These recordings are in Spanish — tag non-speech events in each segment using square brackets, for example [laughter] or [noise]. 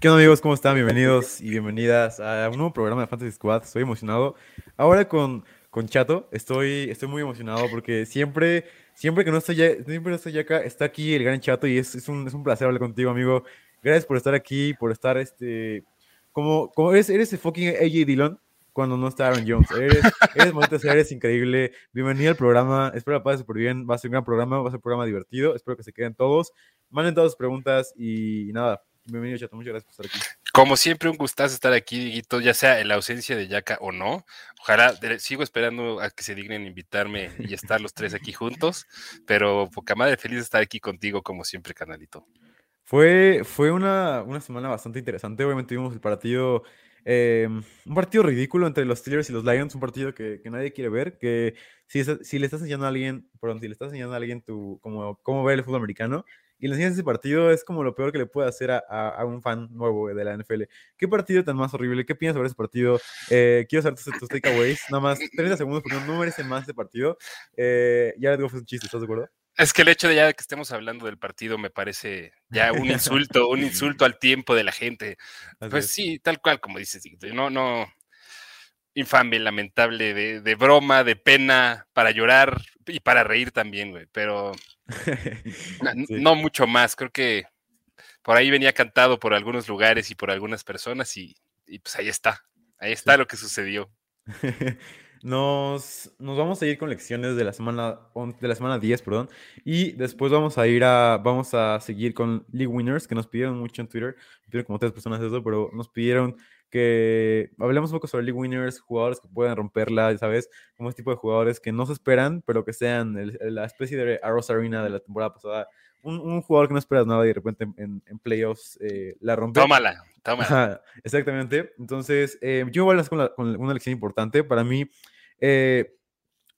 ¿Qué onda amigos? ¿Cómo están? Bienvenidos y bienvenidas a un nuevo programa de Fantasy Squad. Estoy emocionado. Ahora con, con Chato, estoy, estoy muy emocionado porque siempre, siempre que no estoy, ya- siempre estoy acá, está aquí el gran Chato y es, es un, es un placer hablar contigo, amigo. Gracias por estar aquí, por estar este... Como, como eres, eres el fucking AJ Dillon cuando no está Aaron Jones. Eres, eres eres increíble. Bienvenido al programa. Espero la pases súper bien. Va a ser un gran programa, va a ser un programa divertido. Espero que se queden todos. Manden todas sus preguntas y nada. Bienvenido, Chato. Muchas gracias por estar aquí. Como siempre, un gustazo estar aquí, Dieguito, ya sea en la ausencia de Yaka o no. Ojalá, sigo esperando a que se dignen invitarme y estar los tres aquí juntos, pero poca madre, feliz de estar aquí contigo, como siempre, canalito. Fue, fue una, una semana bastante interesante. Obviamente tuvimos el partido, eh, un partido ridículo entre los Steelers y los Lions, un partido que, que nadie quiere ver, que si, si le estás enseñando a alguien, perdón, si le estás enseñando a alguien tu, cómo, cómo ver el fútbol americano y enseñas ese partido, es como lo peor que le puede hacer a, a- a un fan nuevo de la NFL. ¿Qué partido tan más horrible? ¿Qué piensas sobre ese partido? Eh, quiero saber tus, tus takeaways, nada más 30 segundos porque no merece más ese partido. Eh, ya digo, fue un chiste, ¿estás de acuerdo? Es que el hecho de ya que estemos hablando del partido me parece ya un insulto, un [laughs] insulto al tiempo de la gente. Así Pues es. sí, tal cual como dices, no, no, infame, lamentable, de, de broma, de pena, para llorar y para reír también, güey, pero [laughs] Sí. No mucho más, creo que por ahí venía cantado por algunos lugares y por algunas personas y, y pues ahí está, ahí está lo que sucedió. [laughs] Nos, nos vamos a ir con lecciones de la semana, de la semana 10, perdón, y después vamos a ir a, vamos a seguir con League Winners, que nos pidieron mucho en Twitter, pidieron como tres personas eso, pero nos pidieron que hablemos un poco sobre League Winners, jugadores que pueden romperla, ¿sabes? Como este tipo de jugadores que no se esperan, pero que sean el- la especie de Arrows Arena de la temporada pasada. Un, un jugador que no esperas nada y de repente en, en playoffs eh, la rompe. Tómala, tómala. Ajá, exactamente. Entonces, eh, yo voy a hablar con, la- con una lección importante. Para mí, eh,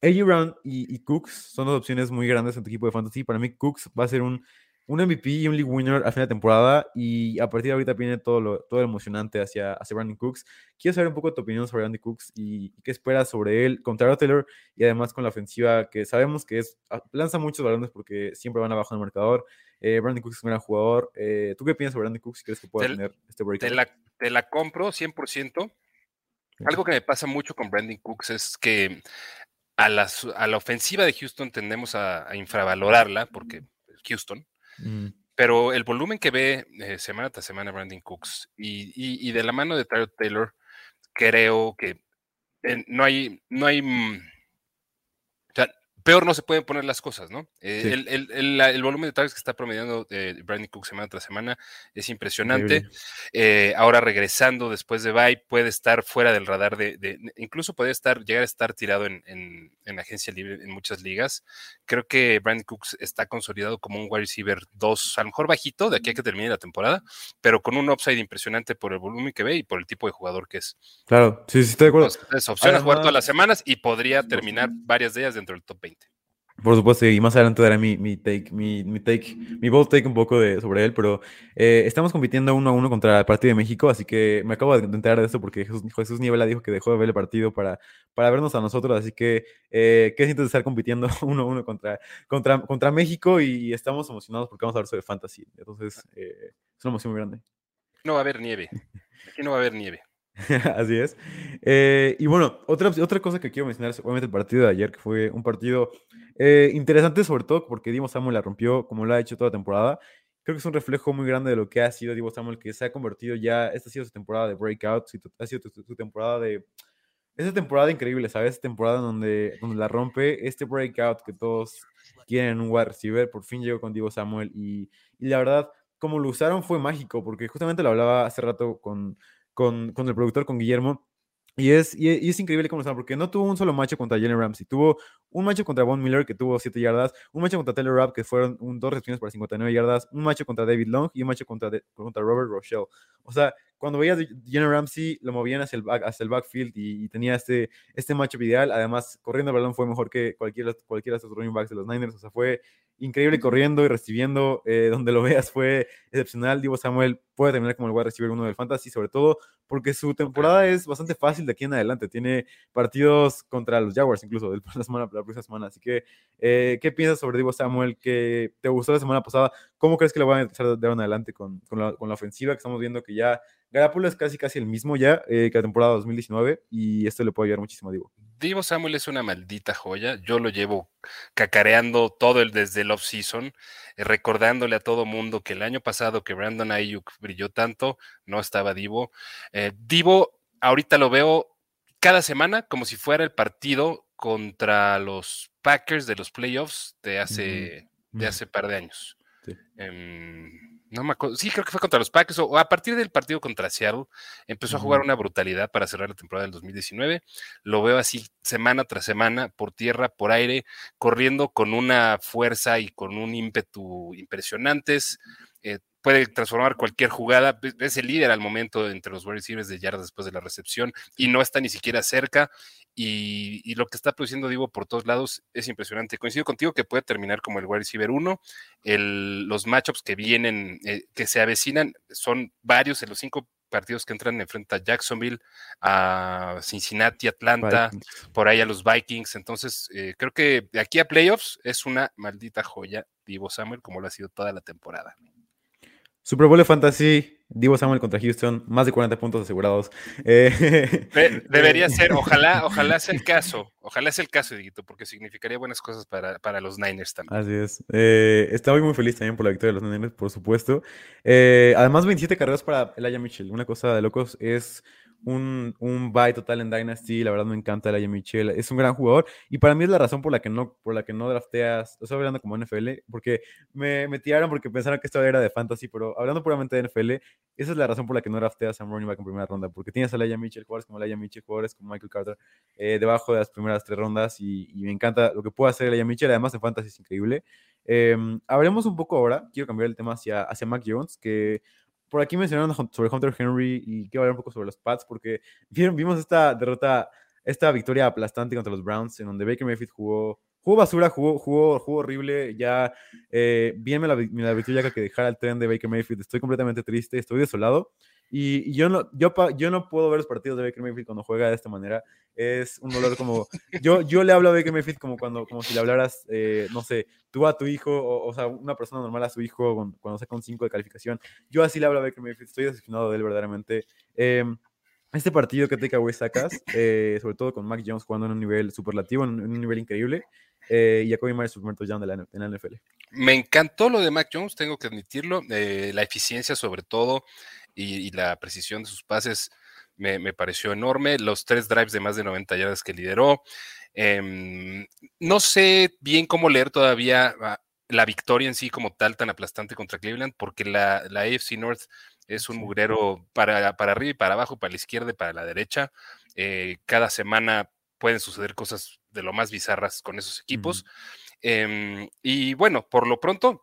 AJ Brown y, y Cooks son dos opciones muy grandes en tu equipo de fantasy. Para mí, Cooks va a ser un, un MVP y un league winner al final de temporada. Y a partir de ahorita viene todo lo, todo lo emocionante hacia, hacia Brandon Cooks. Quiero saber un poco tu opinión sobre Brandon Cooks y, y qué esperas sobre él contra Taylor y además con la ofensiva que sabemos que es a- lanza muchos balones porque siempre van abajo en el marcador. Eh, Brandon Cooks es un gran jugador. Eh, ¿Tú qué piensas sobre Brandon Cooks? ¿Crees que pueda Te- tener este break? Te la, te la compro 100%. Algo que me pasa mucho con Brandon Cooks es que a a la ofensiva de Houston tendemos a, a infravalorarla porque Houston, Pero el volumen que ve eh, semana tras semana Brandon Cooks y, y- y de la mano de Tyrod Taylor, creo que eh, no hay, no hay, mm, peor no se pueden poner las cosas, ¿no? Eh, Sí. el, el- el- la- el volumen de targets que está promediando eh, Brandon Cooks semana tras semana es impresionante. Eh, ahora regresando después de bye, puede estar fuera del radar de, de- incluso puede estar, llegar a estar tirado en, en- en agencia libre en muchas ligas. Creo que Brandon Cooks está consolidado como un wide receiver 2, a lo mejor bajito de aquí a que termine la temporada, pero con un upside impresionante por el volumen que ve y por el tipo de jugador que es. Claro, sí, sí, estoy de acuerdo. Entonces, es opción a jugar todas Además- las semanas y podría terminar varias de ellas dentro del top 20. Por supuesto, y más adelante daré mi, mi take, mi, mi take, mi bold take un poco de, sobre él, pero eh, estamos compitiendo uno a uno contra el Partido de México, así que me acabo de enterar de esto porque Jesús, Jesús Niebla dijo que dejó de ver el partido para, para vernos a nosotros, así que eh, ¿qué sientes de estar compitiendo [laughs] uno a uno contra, contra, contra México? Y estamos emocionados porque vamos a hablar sobre fantasy, entonces eh, es una emoción muy grande. No va a haber nieve. Aquí no va a haber nieve. [laughs] Así es. Eh, y bueno, otra, otra cosa que quiero mencionar es obviamente el partido de ayer, que fue un partido eh, interesante, sobre todo porque Divo Samuel la rompió como lo ha hecho toda temporada. Creo que es un reflejo muy grande de lo que ha sido Divo Samuel, que se ha convertido ya, esta ha sido su temporada de breakout, ha sido su, temporada de... Esa temporada increíble, ¿sabes? Esa temporada donde, donde la rompe, este breakout que todos quieren en un wide receiver, por fin llegó con Divo Samuel y, y la verdad, como lo usaron fue mágico, porque justamente lo hablaba hace rato con, con, con el productor, con Guillermo, y es, y, es increíble cómo usaron, porque no tuvo un solo macho contra Jalen Ramsey, tuvo un macho contra Von Miller que tuvo 7 yardas, un macho contra Taylor Rapp que fueron un, dos recepciones para 59 yardas, un macho contra David Long y un macho contra, contra Robert Rochelle. O sea, cuando veías a Jenna Ramsey, lo movían hacia el, back, hacia el backfield y, tenía este, este matchup ideal. Además, corriendo el balón fue mejor que cualquiera, cualquiera de estos running backs de los Niners. O sea, fue increíble corriendo y recibiendo. Eh, donde lo veas fue excepcional. Divo Samuel puede terminar como el wide receiver uno del fantasy, sobre todo porque su temporada es bastante fácil de aquí en adelante. Tiene partidos contra los Jaguars, incluso de la, semana, la próxima semana. Así que, eh, ¿qué piensas sobre Divo Samuel? ¿Qué te gustó la semana pasada? ¿Cómo crees que lo van a empezar de ahora en adelante con, con, la, con la ofensiva que estamos viendo que ya Garapolo es casi casi el mismo ya eh, que la temporada 2019 y esto le puede ayudar muchísimo a Divo. Divo Samuel es una maldita joya. Yo lo llevo cacareando todo el desde el off-season, eh, recordándole a todo mundo que el año pasado que Brandon Ayuk brilló tanto, no estaba Divo. Eh, Divo, ahorita lo veo cada semana como si fuera el partido contra los Packers de los playoffs de hace, de hace par de años. Sí. Em, no me acuerdo. Sí, creo que fue contra los Packers o a partir del partido contra Seattle empezó a jugar una brutalidad para cerrar la temporada del 2019. Lo veo así semana tras semana, por tierra, por aire, corriendo con una fuerza y con un ímpetu impresionantes. Eh, puede transformar cualquier jugada. Es el líder al momento entre los wide receivers de yardas después de la recepción y no está ni siquiera cerca. Y, lo que está produciendo Divo por todos lados es impresionante. Coincido contigo que puede terminar como el wide receiver 1. los matchups que vienen, eh, que se avecinan, son varios en los cinco partidos que entran enfrenta a Jacksonville, a Cincinnati, Atlanta, por ahí a los Vikings. Entonces, eh, creo que de aquí a playoffs es una maldita joya Divo Samuel, como lo ha sido toda la temporada. Super Bowl de Fantasy, Divo Samuel contra Houston, más de 40 puntos asegurados. Eh, [laughs] debería ser, ojalá, [laughs] ojalá sea el caso, ojalá sea el caso, Diguito, porque significaría buenas cosas para, los Niners también. Así es. Eh, estoy muy feliz también por la victoria de los Niners, por supuesto. Eh, además, 27 carreras para Elijah Mitchell. Una cosa de locos es un, un bye total en Dynasty. La verdad me encanta Laia Michel. Es un gran jugador. Y para mí es la razón por la que no, por la que no drafteas. Estoy hablando como NFL, porque me, me tiraron porque pensaron que esto era de fantasy, pero hablando puramente de NFL, esa es la razón por la que no drafteas a running back en primera ronda. Porque tienes a Laia Mitchell, jugadores como Laia Mitchell, jugadores como Michael Carter, eh, debajo de las primeras tres rondas. Y, me encanta lo que puede hacer Laia Mitchell. Además, en fantasy es increíble. Eh, hablemos un poco ahora. Quiero cambiar el tema hacia, hacia Mac Jones, que por aquí mencionaron sobre Hunter Henry y quiero hablar un poco sobre los Pats porque vimos esta derrota, esta victoria aplastante contra los Browns en donde Baker Mayfield jugó, jugó basura, jugó, jugó, jugó horrible, ya eh, bien me la, me la victoria que dejara el tren de Baker Mayfield, estoy completamente triste, estoy desolado y, yo, no, yo, yo no puedo ver los partidos de Baker Mayfield cuando juega de esta manera. Es un dolor como. Yo, yo le hablo a Baker Mayfield como, cuando, como si le hablaras, eh, no sé, tú a tu hijo, o, o, sea, una persona normal a su hijo cuando, cuando saca un 5 de calificación. Yo así le hablo a Baker Mayfield. Estoy decepcionado de él verdaderamente. Em, este partido que takeaway sacas, eh, sobre todo con Mac Jones jugando en un nivel superlativo, en un, nivel increíble, eh, y Jacoby Myers su primer en la NFL. Me encantó lo de Mac Jones, tengo que admitirlo, la eficiencia sobre todo y, la precisión de sus pases me, pareció enorme. Los tres drives de más de 90 yardas que lideró. Em, no sé bien cómo leer todavía ah, la victoria en sí como tal tan aplastante contra Cleveland, porque la, la AFC North es un mugrero para, para, arriba y para abajo, para la izquierda y para la derecha. Eh, cada semana pueden suceder cosas de lo más bizarras con esos equipos. Em, y bueno, por lo pronto,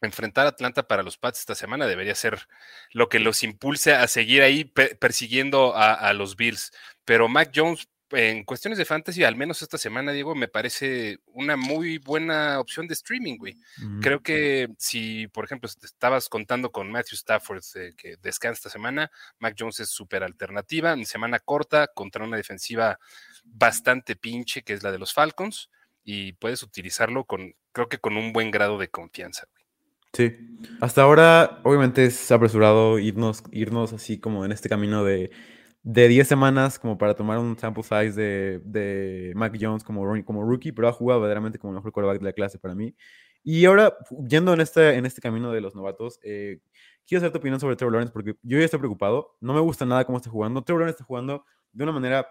enfrentar a Atlanta para los Pats esta semana debería ser lo que los impulse a seguir ahí persiguiendo a, los Bills. Pero Mac Jones, en cuestiones de fantasy, al menos esta semana, Diego, me parece una muy buena opción de streaming, güey. Creo que si, por ejemplo, estabas contando con Matthew Stafford eh, que descansa esta semana, Mac Jones es súper alternativa. En semana corta contra una defensiva bastante pinche, que es la de los Falcons, y puedes utilizarlo con, creo que con un buen grado de confianza, güey. Sí, hasta ahora obviamente es apresurado irnos, irnos así como en este camino de, de 10 semanas como para tomar un sample size de, de Mac Jones como, como rookie, pero ha jugado verdaderamente como el mejor quarterback de la clase para mí. Y ahora, yendo en este, en este camino de los novatos, eh, quiero saber tu opinión sobre Trevor Lawrence porque yo ya estoy preocupado, no me gusta nada cómo está jugando. Trevor Lawrence está jugando de una manera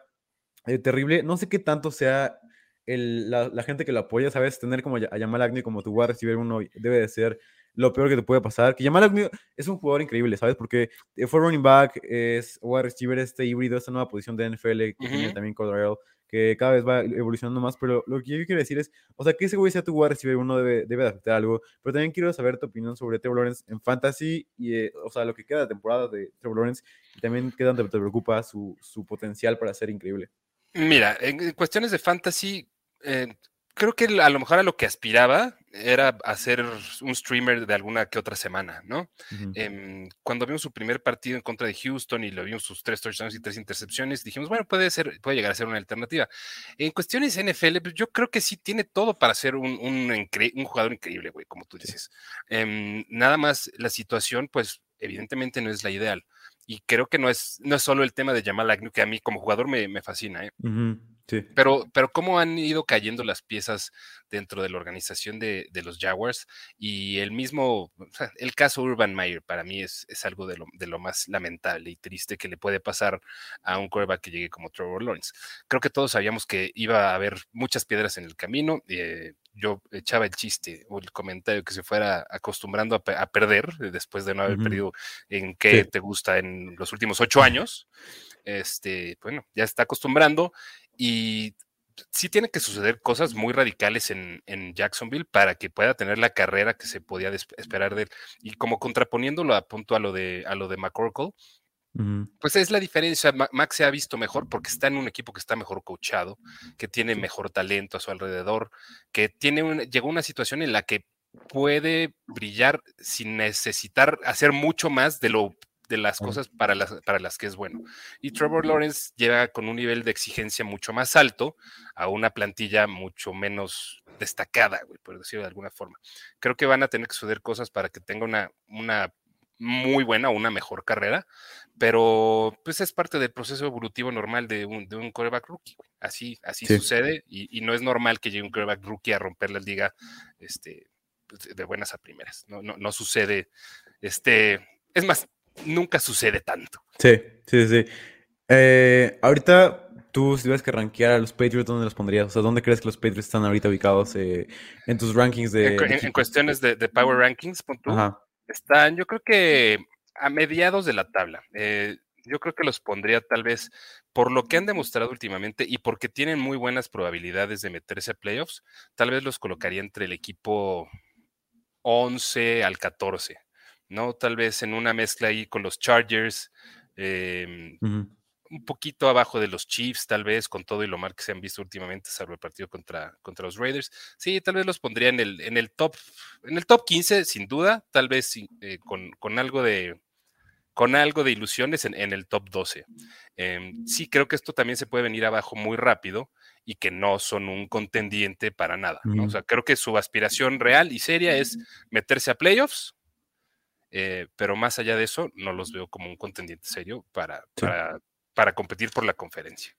eh, terrible, no sé qué tanto sea el, la, gente que lo apoya, ¿sabes? Tener como a Jamal Agnew como tu a recibir uno debe de ser lo peor que te puede pasar. Que Jamal Agnew es un jugador increíble, ¿sabes? Porque fue running back, es wide receiver, este híbrido, esta nueva posición de NFL que tiene también Cordero, que cada vez va evolucionando más, pero lo que yo quiero decir es, o sea, que ese güey sea tu wide receiver uno debe, debe de afectar algo, pero también quiero saber tu opinión sobre Trevor Lawrence en fantasy y, eh, o sea, lo que queda de temporada de Trevor Lawrence y también qué tanto te preocupa su, su potencial para ser increíble. Mira, en cuestiones de fantasy, eh, creo que a lo mejor a lo que aspiraba era hacer un streamer de alguna que otra semana, ¿no? Em, cuando vimos su primer partido en contra de Houston y lo vimos sus tres touchdowns y tres intercepciones, dijimos, bueno, puede ser, puede llegar a ser una alternativa. En cuestiones NFL, pues yo creo que sí tiene todo para ser un, un, jugador increíble, güey, como tú dices. Em, nada más la situación, pues evidentemente no es la ideal. Y creo que no es, no es solo el tema de Jamal Agnew, que a mí como jugador me, me fascina, ¿eh? Pero, pero cómo han ido cayendo las piezas dentro de la organización de, los Jaguars y el mismo, el caso Urban Meyer para mí es, es algo de lo, de lo, más lamentable y triste que le puede pasar a un quarterback que llegue como Trevor Lawrence. Creo que todos sabíamos que iba a haber muchas piedras en el camino. Eh, yo echaba el chiste o el comentario que se fuera acostumbrando a, perder después de no haber perdido en qué te gusta en los últimos ocho años. Este, bueno, ya está acostumbrando y sí tiene que suceder cosas muy radicales en, Jacksonville para que pueda tener la carrera que se podía esperar de él. Y como contraponiéndolo a punto a lo de, a lo de McCorkle, pues es la diferencia. Max se ha visto mejor porque está en un equipo que está mejor coachado, que tiene mejor talento a su alrededor, que tiene llegó a una situación en la que puede brillar sin necesitar hacer mucho más de lo de las cosas para las, para las que es bueno. Y Trevor Lawrence llega con un nivel de exigencia mucho más alto a una plantilla mucho menos destacada, por decirlo de alguna forma. Creo que van a tener que suceder cosas para que tenga una, una muy buena una mejor carrera, pero pues es parte del proceso evolutivo normal de un, de un quarterback rookie. Así, así sucede y, no es normal que llegue un quarterback rookie a romper la liga este, pues, de buenas a primeras. No, no, no sucede. Este, es más, nunca sucede tanto. Sí, sí, sí. Eh, ahorita tú, si tuvieras que rankear a los Patriots, ¿dónde los pondrías? O sea, ¿dónde crees que los Patriots están ahorita ubicados eh, en tus rankings de. En, cuestiones de, Power Rankings, están, yo creo que a mediados de la tabla. Eh, yo creo que los pondría tal vez por lo que han demostrado últimamente y porque tienen muy buenas probabilidades de meterse a playoffs, tal vez los colocaría entre el equipo 11 al 14. ¿no? Tal vez en una mezcla ahí con los Chargers, em, un poquito abajo de los Chiefs, tal vez, con todo y lo mal que se han visto últimamente, salvo el partido contra, contra los Raiders. Sí, tal vez los pondría en el, en el top, en el top 15, sin duda, tal vez eh, con, algo de con algo de ilusiones en, el top 12. Em, sí, creo que esto también se puede venir abajo muy rápido y que no son un contendiente para nada. O sea, creo que su aspiración real y seria es meterse a playoffs, eh, pero más allá de eso, no los veo como un contendiente serio para, para, competir por la conferencia.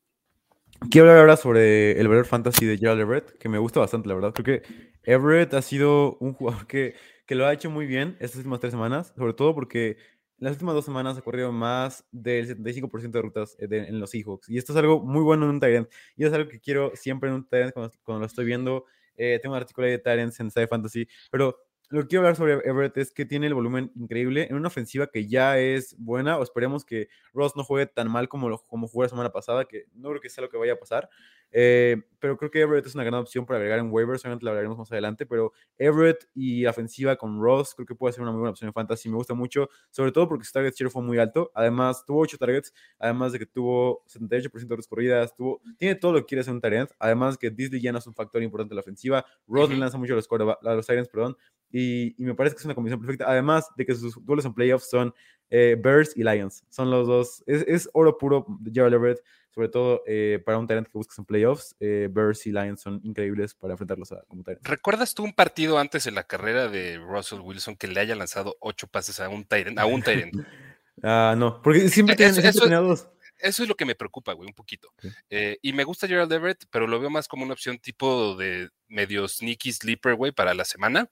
Quiero hablar ahora sobre el valor fantasy de Gerald Everett, que me gusta bastante, la verdad. Creo que Everett ha sido un jugador que, que lo ha hecho muy bien estas últimas tres semanas, sobre todo porque en las últimas dos semanas ha corrido más del 75% de rutas eh, en los Seahawks. Y esto es algo muy bueno en un Tyrant. Y es algo que quiero siempre en un Tyrant cuando, cuando lo estoy viendo. Eh, tengo un artículo de Tyrants en Side Fantasy, pero lo que quiero hablar sobre Everett es que tiene el volumen increíble en una ofensiva que ya es buena, o esperemos que Ross no juegue tan mal como, como jugó la semana pasada, que no creo que sea lo que vaya a pasar, eh, pero creo que Everett es una gran opción para agregar en waivers, obviamente la hablaremos más adelante, pero Everett y la ofensiva con Ross creo que puede ser una muy buena opción en fantasy, me gusta mucho, sobre todo porque su target share fue muy alto, además tuvo 8 targets, además de que tuvo 78% de corridas, tuvo, tiene todo lo que quiere ser un target, además que Disney ya no es un factor importante en la ofensiva, Ross le lanza mucho a los, a los Tyrants, perdón, y, y, me parece que es una combinación perfecta, además de que sus duelos en playoffs son eh, Bears y Lions, son los dos, es, es oro puro de Gerald Everett, sobre todo eh, para un talent que buscas en playoffs, eh, Bears y Lions son increíbles para enfrentarlos a, como talent. ¿Recuerdas tú un partido antes en la carrera de Russell Wilson que le haya lanzado ocho pases a un Tyrant? A un [laughs] ah, no, porque siempre tienen eso, dos. Eso es lo que me preocupa, güey, un poquito. Eh, y me gusta Gerald Everett, pero lo veo más como una opción tipo de medio sneaky sleeper, güey, para la semana,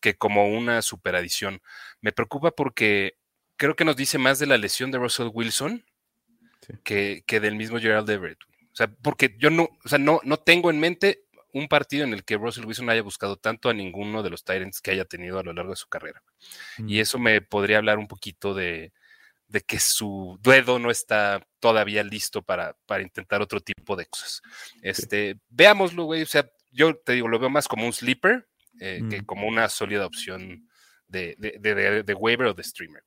que como una super adición. Me preocupa porque creo que nos dice más de la lesión de Russell Wilson que, del mismo Gerald Everett. O sea, porque yo no, o sea, no, no tengo en mente un partido en el que Russell Wilson haya buscado tanto a ninguno de los Tyrants que haya tenido a lo largo de su carrera. Y mm. eso me podría hablar un poquito de, de que su dedo no está todavía listo para, para intentar otro tipo de cosas. Este, veámoslo, güey. O sea, yo te digo, lo veo más como un sleeper eh, que Mm. como una sólida opción de, de, de, de- waiver o de streamer.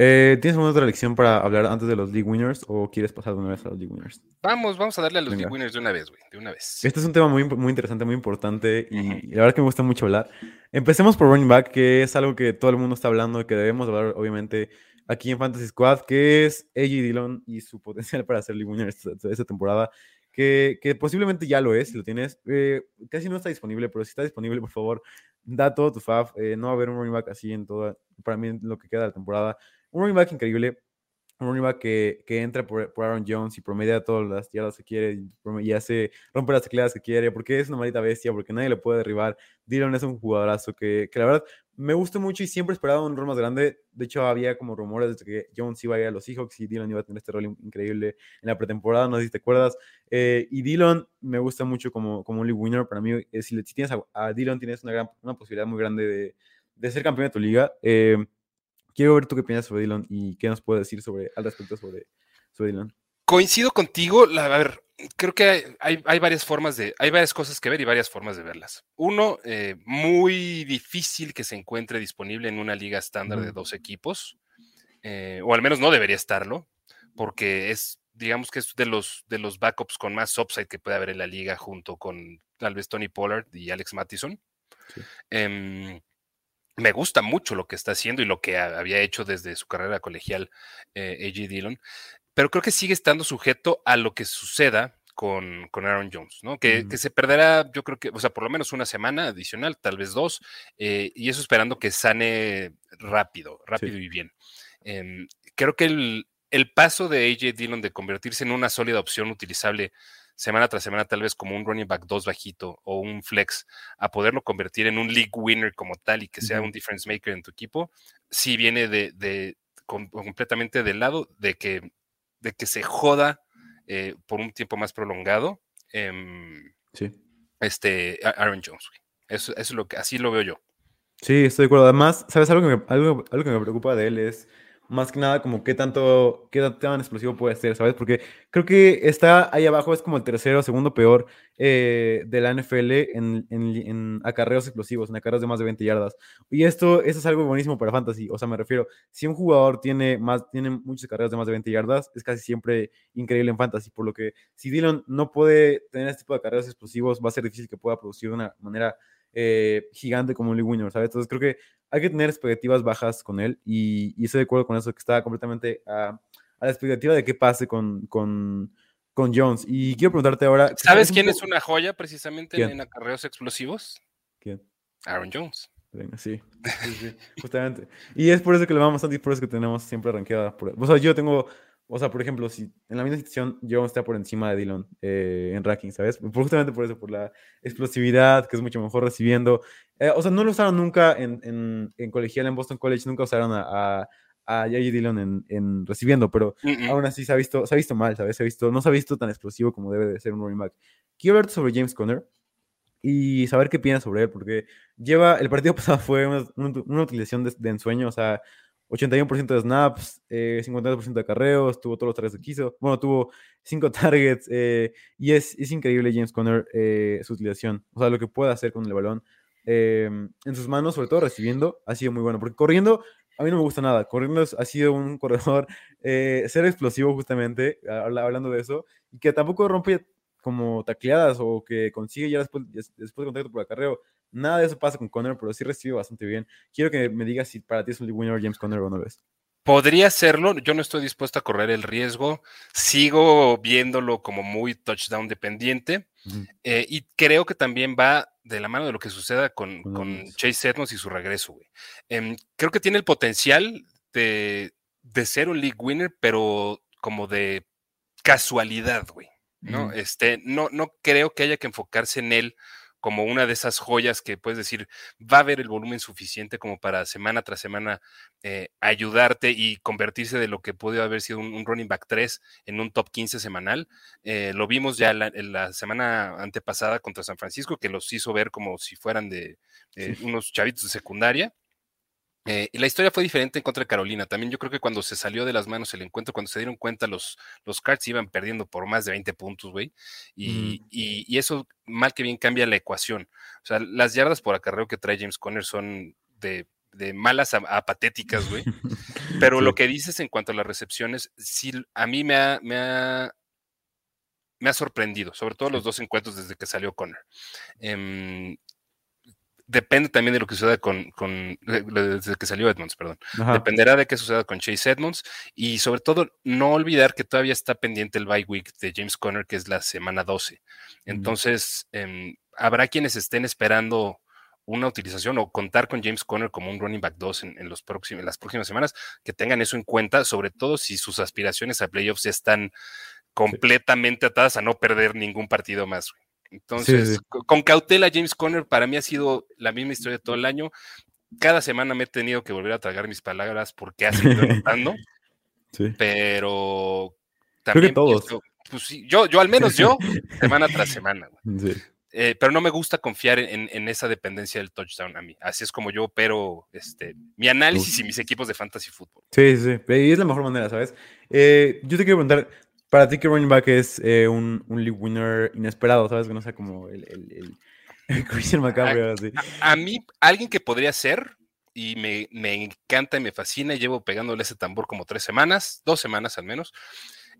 Eh, ¿Tienes alguna otra lección para hablar antes de los League Winners o quieres pasar de una vez a los League Winners? Vamos, vamos a darle a los Venga. League Winners de una vez, güey. De una vez. Este es un tema muy, muy interesante, muy importante y, Ujú. y la verdad que me gusta mucho hablar. Empecemos por running back, que es algo que todo el mundo está hablando y que debemos hablar, obviamente, aquí en Fantasy Squad, que es AJ Dillon y su [laughs] potencial para ser league winner esta, esta temporada, que, que posiblemente ya lo es, si lo tienes. Eh, casi no está disponible, pero si está disponible, por favor, da todo tu fab. Eh, no va a haber un running back así en toda, para mí, en lo que queda de la temporada. Un running back increíble, un running back que, que entra por, por Aaron Jones y promedia todas las yardas que quiere y, hace, rompe las tecladas que quiere, porque es una maldita bestia, porque nadie le puede derribar. Dillon es un jugadorazo que, que la verdad me gusta mucho y siempre esperaba un rol más grande. De hecho, había como rumores de que Jones iba a ir a los Seahawks y Dillon iba a tener este rol in- increíble en la pretemporada, no sé si te acuerdas. Eh, y Dillon me gusta mucho como, como un league winner. Para mí, eh, si, si tienes a, a Dillon, tienes una, gran, una posibilidad muy grande de, de ser campeón de tu liga. Eh, quiero ver tú qué piensas sobre Dillon y qué nos puedes decir sobre, al respecto sobre, sobre Dillon. Coincido contigo, la, a ver, creo que hay, hay, hay varias formas de, hay varias cosas que ver y varias formas de verlas. Uno, eh, muy difícil que se encuentre disponible en una liga estándar de dos equipos, eh, o al menos no debería estarlo, porque es, digamos que es de los, de los backups con más upside que puede haber en la liga junto con tal vez Tony Pollard y Alex Mattison. Sí. Em, me gusta mucho lo que está haciendo y lo que ha- había hecho desde su carrera colegial eh, AJ Dillon, pero creo que sigue estando sujeto a lo que suceda con, con Aaron Jones, ¿no? Que, que se perderá, yo creo que, o sea, por lo menos una semana adicional, tal vez dos, eh, y eso esperando que sane rápido, rápido y bien. Em, creo que el, el paso de AJ Dillon de convertirse en una sólida opción utilizable semana tras semana, tal vez como un running back 2 bajito o un flex, a poderlo convertir en un league winner como tal y que sea un difference maker en tu equipo, sí viene de, de com- completamente del lado de que, de que se joda eh, por un tiempo más prolongado em, Sí. este Aaron Jones. güey. Eso, eso es lo que así lo veo yo. Sí, estoy de acuerdo. Además, ¿sabes? Algo que me, algo, algo que me preocupa de él es más que nada como qué tanto, qué tan- explosivo puede ser, ¿sabes? Porque creo que está ahí abajo, es como el tercero o segundo peor eh, de la NFL en, en, en acarreos explosivos, en acarreos de más de 20 yardas. Y esto, esto es algo buenísimo para Fantasy. O sea, me refiero, si un jugador tiene, más, tiene muchos acarreos de más de 20 yardas, es casi siempre increíble en Fantasy. Por lo que si Dillon no puede tener este tipo de acarreos explosivos, va a ser difícil que pueda producir de una manera eh, gigante como league winner, ¿sabes? Entonces creo que hay que tener expectativas bajas con él y, y estoy de acuerdo con eso, que está completamente a, a la expectativa de qué pase con, con, con Jones. Y quiero preguntarte ahora... ¿Sabes un quién es una joya precisamente en- ¿Quién? en acarreos explosivos? ¿Quién? Aaron Jones. Venga, sí, sí, sí, justamente. Y es por eso que le vamos y por eso que tenemos siempre rankeada. Por, o sea, yo tengo, o sea, por ejemplo, si en la misma situación Jones está por encima de Dillon eh, en ranking, ¿sabes? Por- justamente por eso, por la explosividad, que es mucho mejor recibiendo. Eh, o sea, no lo usaron nunca en, en, en colegial, en Boston College, nunca usaron a, a, a J.J. Dillon en, en recibiendo, pero Mm, mm. aún así se ha visto, se ha visto mal, ¿sabes? Se ha visto, no se ha visto tan explosivo como debe de ser un running back. Quiero hablarte sobre James Conner y saber qué piensas sobre él, porque lleva, el partido [laughs] pasado fue una, una- una utilización de, de ensueño, o sea, 81% de snaps, eh, 52% de carreos, tuvo todos los targets que quiso, bueno, tuvo 5 [laughs] targets, eh, y es, es increíble James Conner eh, su utilización, o sea, lo que puede hacer con el balón eh, en sus manos, sobre todo recibiendo, ha sido muy bueno, porque corriendo a mí no me gusta nada. Corriendo ha sido un [laughs] corredor eh, ser explosivo justamente, habla- hablando de eso, y que tampoco rompe como tacleadas o que consigue ya después, des- después de contacto por acarreo. Nada de eso pasa con Conner, pero sí recibe bastante bien. Quiero que me digas si para ti es un league winner James Conner o no lo es. Podría serlo, yo no estoy dispuesto a correr el riesgo, sigo viéndolo como muy touchdown dependiente eh, y creo que también va de la mano de lo que suceda con. Chase Edmonds y su regreso, güey. Em, creo que tiene el potencial de, de ser un league winner, pero como de casualidad, güey. ¿no? Este, no, no creo que haya que enfocarse en él como una de esas joyas que puedes decir, va a haber el volumen suficiente como para semana tras semana eh, ayudarte y convertirse de lo que puede haber sido un, un running back 3 en un top 15 semanal. Eh, lo vimos ya la, en la semana antepasada contra San Francisco, que los hizo ver como si fueran de eh, Sí. unos chavitos de secundaria. Eh, y la historia fue diferente en contra de Carolina. También yo creo que cuando se salió de las manos el encuentro, cuando se dieron cuenta los, los Cards iban perdiendo por más de 20 puntos, güey. Y, y, y, eso mal que bien cambia la ecuación. O sea, las yardas por acarreo que trae James Conner son de, de malas a, a, patéticas, güey. [laughs] Pero sí. lo que dices en cuanto a las recepciones, sí, a mí me ha, me ha, me ha sorprendido, sobre todo los dos encuentros desde que salió Conner. Eh, depende también de lo que suceda con, con desde que salió Edmonds, perdón. Ajá. Dependerá de qué suceda con Chase Edmonds y sobre todo no olvidar que todavía está pendiente el bye week de James Conner, que es la semana 12. Entonces, mm. eh, habrá quienes estén esperando una utilización o contar con James Conner como un running back 2 en, en, los próximos, en las próximas semanas, que tengan eso en cuenta, sobre todo si sus aspiraciones a playoffs ya están completamente atadas a no perder ningún partido más. Entonces, sí, sí. con cautela, James Conner para mí ha sido la misma historia todo el año. Cada semana me he tenido que volver a tragar mis palabras porque ha seguido anotando. sí. Pero también. Creo que todos. Esto, pues, sí, yo, yo, al menos yo, semana tras semana. [laughs] Sí. Eh, pero no me gusta confiar en, en, esa dependencia del touchdown a mí. Así es como yo opero este, mi análisis Uf. y mis equipos de fantasy fútbol. Sí, sí, y es la mejor manera, ¿sabes? Eh, yo te quiero preguntar, para ti, que running back es eh, un, un league winner inesperado, ¿sabes? Que no sea como el, el, el, [laughs] Christian McCaffrey. A, así. A, a, mí, alguien que podría ser, y me, me, encanta y me fascina, y llevo pegándole ese tambor como tres semanas, dos semanas al menos,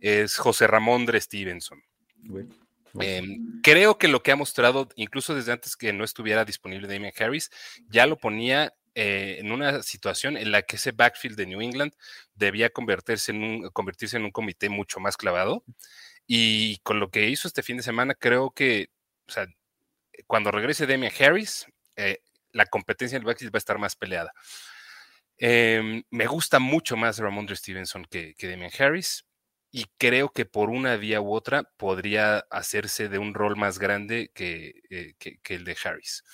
es José Ramón Dre Stevenson. Bueno. Eh, creo que lo que ha mostrado, incluso desde antes que no estuviera disponible Damian Harris, ya lo ponía eh, en una situación en la que ese backfield de New England debía convertirse en un, convertirse en un comité mucho más clavado. Y con lo que hizo este fin de semana, creo que, o sea, cuando regrese Damian Harris, eh, la competencia en el backfield va a estar más peleada. Eh, me gusta mucho más Ramondre Stevenson que, que Damian Harris y creo que por una vía u otra podría hacerse de un rol más grande que, eh, que, que el de Harris.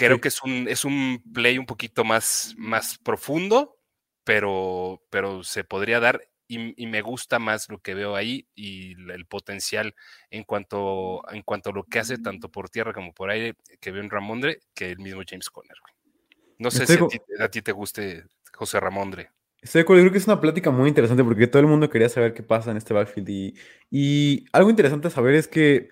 Creo sí. que es un, es un play un poquito más, más profundo, pero, pero se podría dar y, y, me gusta más lo que veo ahí y el potencial en cuanto, en cuanto a lo que hace tanto por tierra como por aire que veo en Ramondre que el mismo James Conner. No sé Estoy si a ti, a ti, te guste José Ramondre. Estoy de acuerdo, creo que es una plática muy interesante porque todo el mundo quería saber qué pasa en este backfield y, y algo interesante a saber es que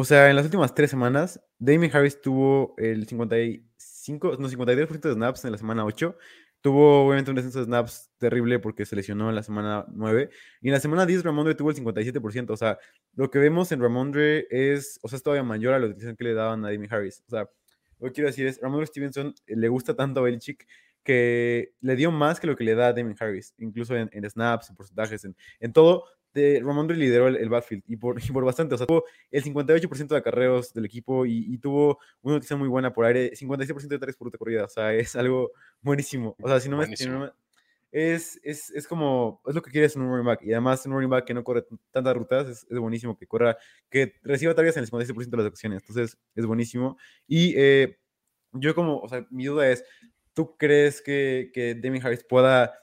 o sea, en las últimas tres semanas, Damien Harris tuvo el 55, no, 53% de snaps en la semana 8. Tuvo obviamente un descenso de snaps terrible porque se lesionó en la semana 9. Y en la semana 10 Ramondre tuvo el 57%. O sea, lo que vemos en Ramondre es, o sea, es todavía mayor a la utilización que le daban a Damien Harris. O sea, lo que quiero decir es, Ramondre Stevenson eh, le gusta tanto a Belichick que le dio más que lo que le da a Damien Harris, incluso en, en snaps, en porcentajes, en, en todo de Ramondre lideró el, el, backfield y por, [laughs] y por bastante, o sea, tuvo el 58% de acarreos del equipo y, y tuvo una noticia muy buena por aire, 56% de tareas por ruta corrida, o sea, es algo buenísimo. O sea, si no me, si no me es, es, es, como, es lo que quieres en un running back. Y además, un running back que no corre tantas rutas, es, es buenísimo que corra, que reciba tareas en el 56% de las ocasiones. Entonces, es buenísimo. Y eh, yo, como, o sea, mi duda es: ¿tú crees que, que Demi Harris pueda,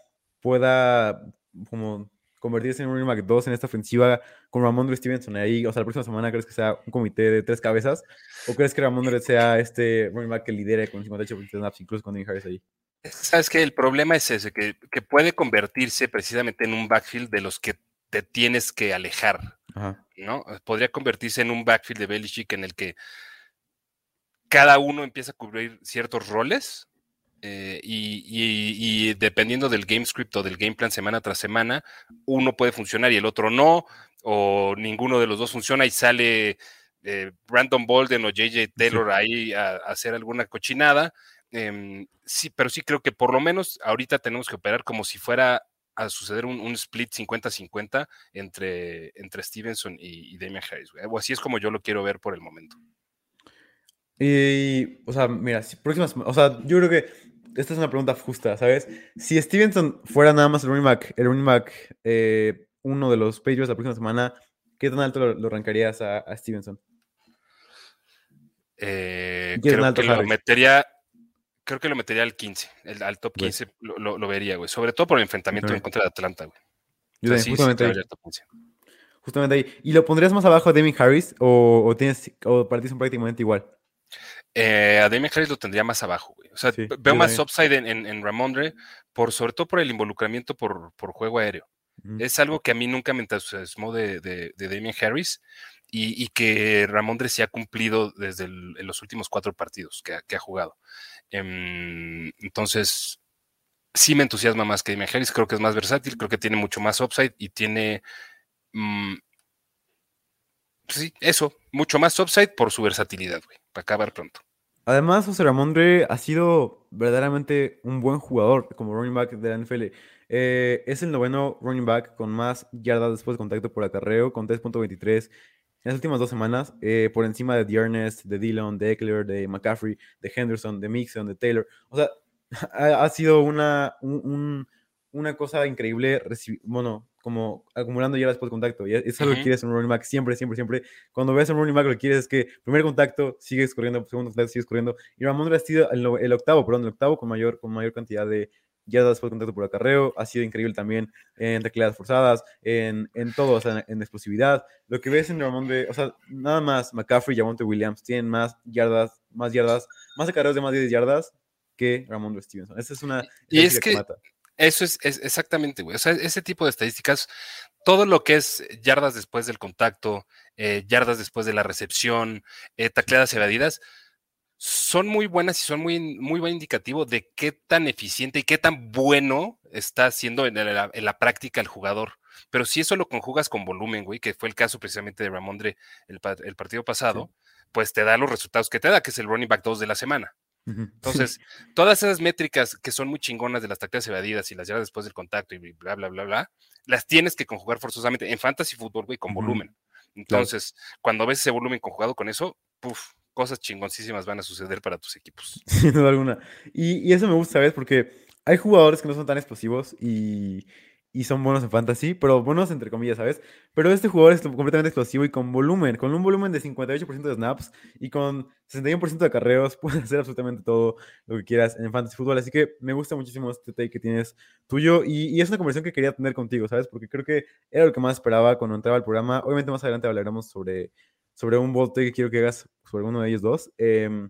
pueda, como, convertirse en un running back 2 en esta ofensiva con Ramondre Stevenson ahí? O sea, la próxima semana crees que sea un comité de tres cabezas o crees que Ramondre sea este running back que lidere con 58% de snaps, incluso con Demi Harris ahí? Sabes que el problema es ese, que, que, puede convertirse precisamente en un backfield de los que te tienes que alejar, Ajá. ¿no? Podría convertirse en un backfield de Belichick en el que cada uno empieza a cubrir ciertos roles eh, y, y, y, dependiendo del game script o del game plan semana tras semana, uno puede funcionar y el otro no, o ninguno de los dos funciona y sale eh, Brandon Bolden o JJ Taylor ahí a, a, hacer alguna cochinada. Eh, sí, pero sí creo que por lo menos ahorita tenemos que operar como si fuera a suceder un, un split 50-50 entre, entre Stevenson y, y Damian Harris. O así es como yo lo quiero ver por el momento. Y, o sea, mira, si próximas, o sea, yo creo que esta es una pregunta justa, ¿sabes? Si Stevenson fuera nada más el running back, el running back eh, uno de los Patriots la próxima semana, ¿qué tan alto lo, lo arrancarías a, a Stevenson? Eh, creo que lo metería, creo que lo metería al 15, el, al top 15 lo, lo, lo, vería, güey. Sobre todo por el enfrentamiento en contra de Atlanta, güey. Yo también, sí, justamente, sí, ahí. justamente ahí. ¿Y lo pondrías más abajo de Demi Harris o, o, tienes, o son prácticamente igual? Eh, a Damian Harris lo tendría más abajo, güey. O sea, Sí, veo más upside en, en, en Ramondre, por, sobre todo por el involucramiento por, por juego aéreo. Es algo que a mí nunca me entusiasmó de, de, de Damian Harris y, y que Ramondre se ha cumplido desde el- los últimos cuatro partidos que, ha- que ha jugado. Em, entonces, sí me entusiasma más que Damian Harris. Creo que es más versátil, creo que tiene mucho más upside y tiene. mm, sí, eso, mucho más upside por su versatilidad, güey. Acabar pronto. Además, José Ramondre ha sido verdaderamente un buen jugador como running back de la NFL. Eh, es el noveno running back con más yardas después de contacto por acarreo, con 3.23 en las últimas dos semanas, eh, por encima de Dearness, de Dillon, de Eckler, de McCaffrey, de Henderson, de Mixon, de Taylor. O sea, [laughs] ha, sido una, un- un- una cosa increíble, bueno, como acumulando yardas de contacto. Y es algo que quieres en un running back siempre, siempre, siempre. Cuando ves a un running back, lo que quieres es que primer contacto, sigues corriendo, segundo contacto, sigues corriendo. Y Ramondre ha sido el, el octavo, perdón, el octavo con mayor, con mayor cantidad de yardas de contacto por acarreo. Ha sido increíble también en tecleadas forzadas, en, en todo, o sea, en, explosividad. Lo que ves en Ramondre, o sea, nada más McCaffrey y Javonte Williams tienen más yardas, más yardas, más acarreos de más de 10 yardas que Ramondre Stevenson. Esa es una Y es que- mata. Eso es, es exactamente, güey. O sea, ese tipo de estadísticas, todo lo que es yardas después del contacto, eh, yardas después de la recepción, eh, tacleadas evadidas, son muy buenas y son muy, muy buen indicativo de qué tan eficiente y qué tan bueno está haciendo en la, en la práctica el jugador. Pero si eso lo conjugas con volumen, güey, que fue el caso precisamente de Ramondre el partido pasado, pues te da los resultados que te da, que es el running back 2 de la semana. Entonces, todas esas métricas que son muy chingonas de las tacleadas evadidas y las yardas después del contacto y bla, bla, bla, bla, las tienes que conjugar forzosamente en fantasy fútbol, güey, con volumen. Entonces, cuando ves ese volumen conjugado con eso, puf, cosas chingoncísimas van a suceder para tus equipos. [laughs] Sin duda alguna. Y, y eso me gusta, ¿sabes? Porque hay jugadores que no son tan explosivos y, y son buenos en fantasy, pero buenos entre comillas, ¿sabes? Pero este jugador es completamente explosivo y con volumen, con un volumen de 58% de snaps y con 61% de carreos, [laughs] puedes hacer absolutamente todo lo que quieras en fantasy fútbol. Así que me gusta muchísimo este take que tienes tuyo y, y es una conversación que quería tener contigo, ¿sabes? Porque creo que era lo que más esperaba cuando entraba al programa. Obviamente más adelante hablaremos sobre, sobre un bold take que quiero que hagas sobre uno de ellos dos. em,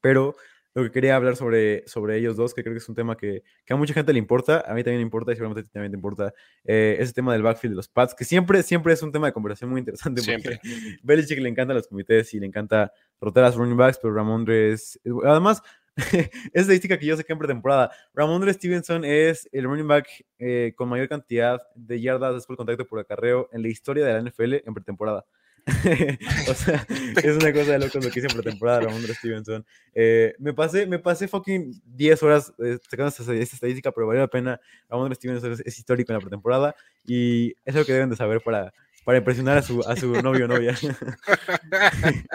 pero lo que quería hablar sobre, sobre ellos dos, que creo que es un tema que, que a mucha gente le importa, a mí también me importa y seguramente también te importa, eh, ese tema del backfield de los Pats, que siempre, siempre es un tema de conversación muy interesante porque [laughs] Belichick le encantan los comités y le encanta rotar a los running backs, pero Ramondre es... Además, [laughs] es estadística que yo sé que en pretemporada, Ramondre Stevenson es el running back eh, con mayor cantidad de yardas después del contacto por acarreo en la historia de la NFL en pretemporada. [laughs] o sea, [laughs] es una cosa de locos lo que hice en pretemporada Ramondre Stevenson. Eh, me pasé, me pasé fucking 10 horas eh, sacando esta, esta estadística, pero valió la pena. Ramondre Stevenson es, es histórico en la pretemporada y es lo que deben de saber para, para impresionar a su, a su novio o novia. [laughs]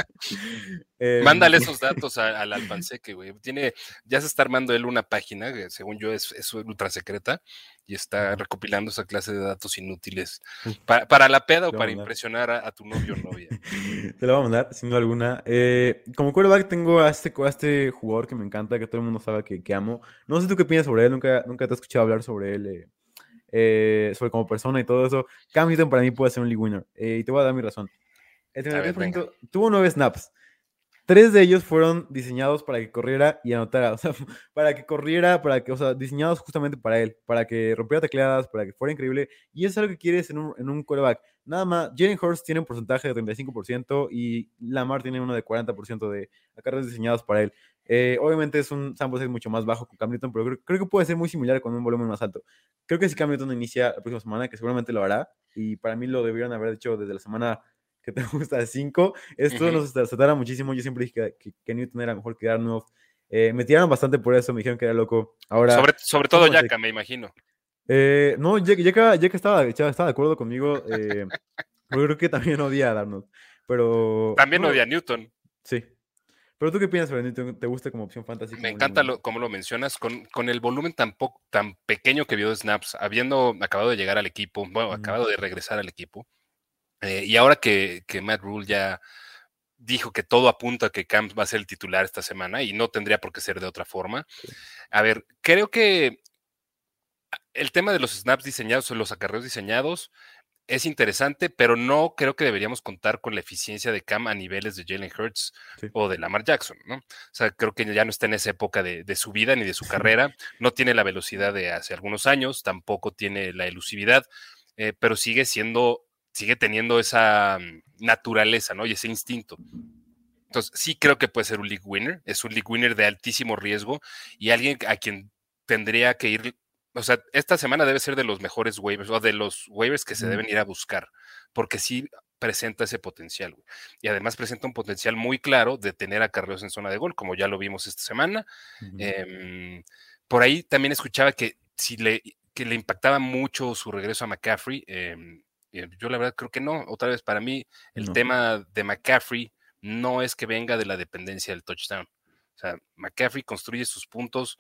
Em, Mándale esos datos a- al Alpanseque, güey. Tiene, ya se está armando él una página, que según yo es, es ultra secreta, y está recopilando esa clase de datos inútiles para, para la peda o para impresionar a, a tu novio o novia. [laughs] Te lo voy a mandar, sin duda alguna. Eh, como quarterback tengo a este, a este jugador que me encanta, que todo el mundo sabe que, que amo. No sé tú qué piensas sobre él, nunca, nunca te he escuchado hablar sobre él, eh, eh, sobre como persona y todo eso. Cam Newton para mí puede ser un league winner, eh, y te voy a dar mi razón. El A ver, 33% tuvo nueve snaps. Tres de ellos fueron diseñados para que corriera y anotara, o sea, [laughs] para que corriera, para que, o sea, diseñados justamente para él, para que rompiera tecleadas, para que fuera increíble. Y eso es algo que quieres en un, en un quarterback. Nada más, Jalen Hurst tiene un porcentaje de 35% y Lamar tiene uno de 40% de acarreos diseñados para él. Eh, obviamente es un sample size mucho más bajo con Cam Newton, pero creo, creo que puede ser muy similar con un volumen más alto. Creo que si Cam Newton inicia la próxima semana, que seguramente lo hará, y para mí lo debieron haber hecho desde la semana que te [laughs] gusta 5, esto nos satara muchísimo. Yo siempre dije que, que, que Newton era mejor que Darnold. Eh, me tiraron bastante por eso, me dijeron que era loco. Ahora, sobre, sobre todo ¿cómo te- Yaka, me imagino. eh, no, ya, ya, que- ya que estaba, estaba de acuerdo conmigo, eh, pero creo que también odia a Darnold. Pero. También no, odia a Newton. Sí. Pero tú qué piensas sobre Newton? ¿Te gusta como opción fantasy? Me encanta lo, como lo mencionas, con, con el volumen tan, po- tan pequeño que vio de snaps, habiendo acabado de llegar al equipo, bueno, acabado de regresar al equipo, eh, y ahora que, que Matt Rule ya dijo que todo apunta a que Camps va a ser el titular esta semana y no tendría por qué ser de otra forma. A ver, creo que el tema de los snaps diseñados o los acarreos diseñados es interesante, pero no creo que deberíamos contar con la eficiencia de Cam a niveles de Jalen Hurts o de Lamar Jackson, ¿no? O sea, creo que ya no está en esa época de, su vida ni de su [laughs] carrera, no tiene la velocidad de hace algunos años, tampoco tiene la elusividad, eh, pero sigue siendo, sigue teniendo esa mm, naturaleza, ¿no? Y ese instinto. Entonces, sí creo que puede ser un league winner, es un league winner de altísimo riesgo y alguien a quien tendría que ir o sea, esta semana debe ser de los mejores waivers o de los waivers que se deben ir a buscar, porque sí presenta ese potencial. Y además presenta un potencial muy claro de tener a Carlos en zona de gol, como ya lo vimos esta semana. Em, por ahí también escuchaba que si le, que le impactaba mucho su regreso a McCaffrey. Em, yo la verdad creo que no. Otra vez, para mí, el tema de McCaffrey no es que venga de la dependencia del touchdown. O sea, McCaffrey construye sus puntos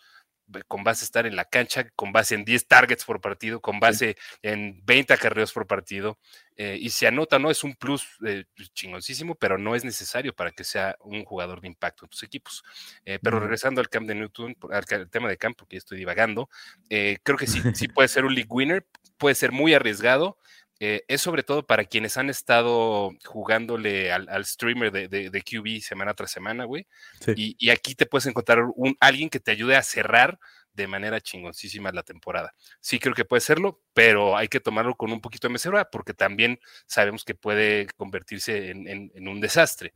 con base a estar en la cancha, con base en 10 targets por partido, con base en 20 acarreos por partido. Eh, y se anota, ¿no? Es un plus eh, chingoncísimo, pero no es necesario para que sea un jugador de impacto en tus equipos. Eh, pero regresando al camp de Newton, al, tema de camp, porque ya estoy divagando, creo que sí, sí [laughs] puede ser un league winner, puede ser muy arriesgado, eh, es sobre todo para quienes han estado jugándole al, streamer de, QB semana tras semana, güey. Y, aquí te puedes encontrar un, alguien que te ayude a cerrar de manera chingoncísima la temporada. Sí creo que puede serlo, pero hay que tomarlo con un poquito de mesura porque también sabemos que puede convertirse en, un desastre.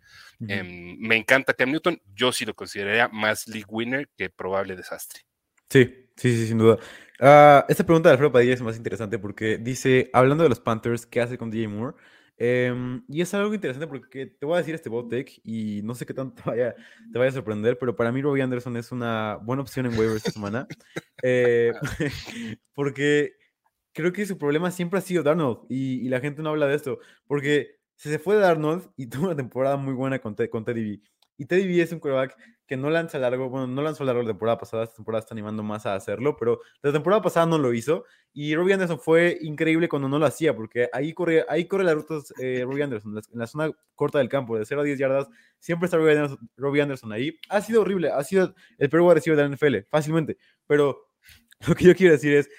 Em, me encanta Cam Newton, yo sí lo consideraría más league winner que probable desastre. Sí, sí, sí, sin duda. Ah, esta pregunta de Alfredo Padilla es más interesante porque dice, hablando de los Panthers, ¿qué hace con DJ Moore? Em, y es algo interesante porque te voy a decir este bot y no sé qué tanto [laughs] te vaya, te vaya a sorprender, pero para mí Robbie Anderson es una buena opción en waivers esta semana. [laughs] Eh, [laughs] porque creo que su problema siempre ha sido Darnold y, y, la gente no habla de esto. Porque se fue de Darnold y tuvo una temporada muy buena con, con Teddy B. Y Teddy B es un quarterback que no lanza largo, bueno, no lanzó largo la temporada pasada, esta temporada está animando más a hacerlo, pero la temporada pasada no lo hizo. Y Robbie Anderson fue increíble cuando no lo hacía, porque ahí corre, ahí corre las rutas eh, Robbie Anderson, en la zona corta del campo, de 0 a 10 yardas, siempre está Robbie Anderson, ahí. Ha sido horrible, ha sido el peor receiver de la NFL, fácilmente. Pero [laughs] lo que yo quiero decir es,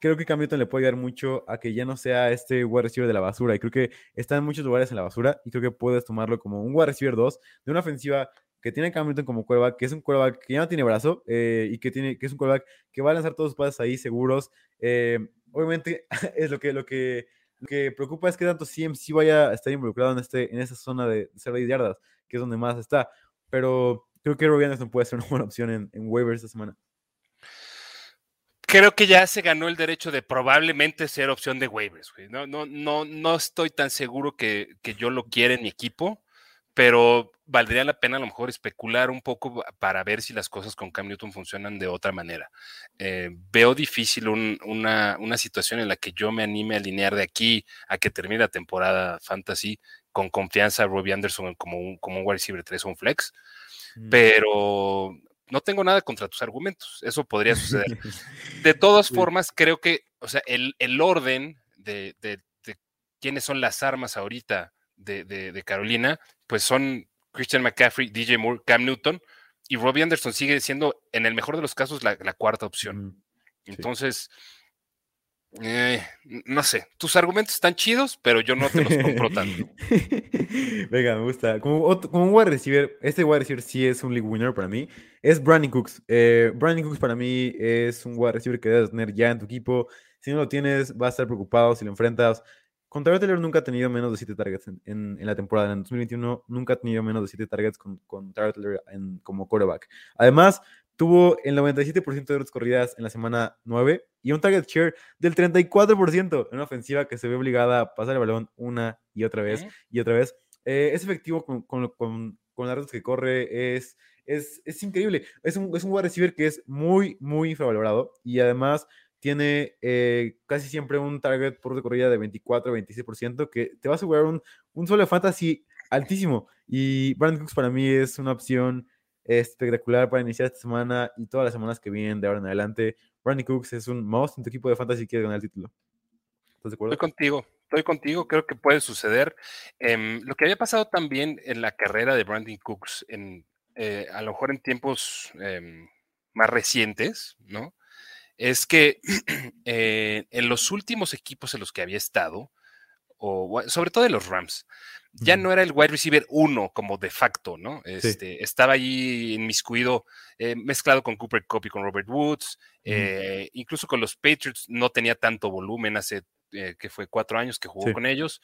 creo que Cam Newton le puede ayudar mucho a que ya no sea este wide receiver de la basura. Y creo que está en muchos lugares en la basura. Y creo que puedes tomarlo como un wide receiver 2 de una ofensiva que tiene Cam Newton como quarterback, que es un quarterback que ya no tiene brazo eh, y que, tiene, que es un quarterback que va a lanzar todos sus pases ahí seguros. Eh, obviamente, [laughs] es lo que, lo, que, lo que preocupa es que tanto CMC vaya a estar involucrado en, este, en esa zona de 0 yardas, que es donde más está. Pero creo que Robbie Anderson puede ser una buena opción en, en waivers esta semana. Creo que ya se ganó el derecho de probablemente ser opción de waivers. No, no, no, no estoy tan seguro que, que yo lo quiera en mi equipo pero valdría la pena a lo mejor especular un poco para ver si las cosas con Cam Newton funcionan de otra manera. Eh, veo difícil una, situación en la que yo me anime a alinear de aquí a que termine la temporada fantasy con confianza a Robbie Anderson como un, como un wide receiver 3 o un flex, mm. pero no tengo nada contra tus argumentos, eso podría suceder. [laughs] De todas formas, creo que, o sea, el, orden de, de quiénes son las armas ahorita de, Carolina, pues son Christian McCaffrey, DJ Moore, Cam Newton, y Robbie Anderson sigue siendo, en el mejor de los casos, la, cuarta opción. Entonces, eh, no sé, tus argumentos están chidos, pero yo no te los compro tanto. [laughs] Venga, me gusta. Como, un wide receiver, este wide receiver sí es un league winner para mí. Es Brandon Cooks. Eh, Brandon Cooks para mí es un wide receiver que debes tener ya en tu equipo. Si no lo tienes, vas a estar preocupado si lo enfrentas con Taylor nunca ha tenido menos de 7 targets en, la temporada. En 2021 nunca ha tenido menos de 7 targets con, con Taylor como quarterback. Además, tuvo el 97% de las corridas en la semana 9 y un target share del 34% en una ofensiva que se ve obligada a pasar el balón una y otra vez y otra vez. Eh, es efectivo con, con, las rutas que corre, es, es, es increíble. Es un, es un wide receiver que es muy, muy infravalorado y además tiene eh, casi siempre un target por recorrida de 24-26%, que te va a asegurar un, un solo fantasy altísimo. Y Brandon Cooks para mí es una opción espectacular para iniciar esta semana y todas las semanas que vienen de ahora en adelante. Brandon Cooks es un most en tu equipo de fantasy si quieres ganar el título. ¿Estás de acuerdo? Estoy contigo, estoy contigo, creo que puede suceder. Em, lo que había pasado también en la carrera de Brandon Cooks, en, eh, a lo mejor en tiempos em, más recientes, ¿no? Es que [clears throat] eh, en los últimos equipos en los que había estado, o sobre todo de los Rams. Ya no era el wide receiver uno como de facto, ¿no? Este, Estaba allí inmiscuido, eh, mezclado con Cooper Cup y con Robert Woods, eh, incluso con los Patriots no tenía tanto volumen hace eh, que fue cuatro años que jugó con ellos.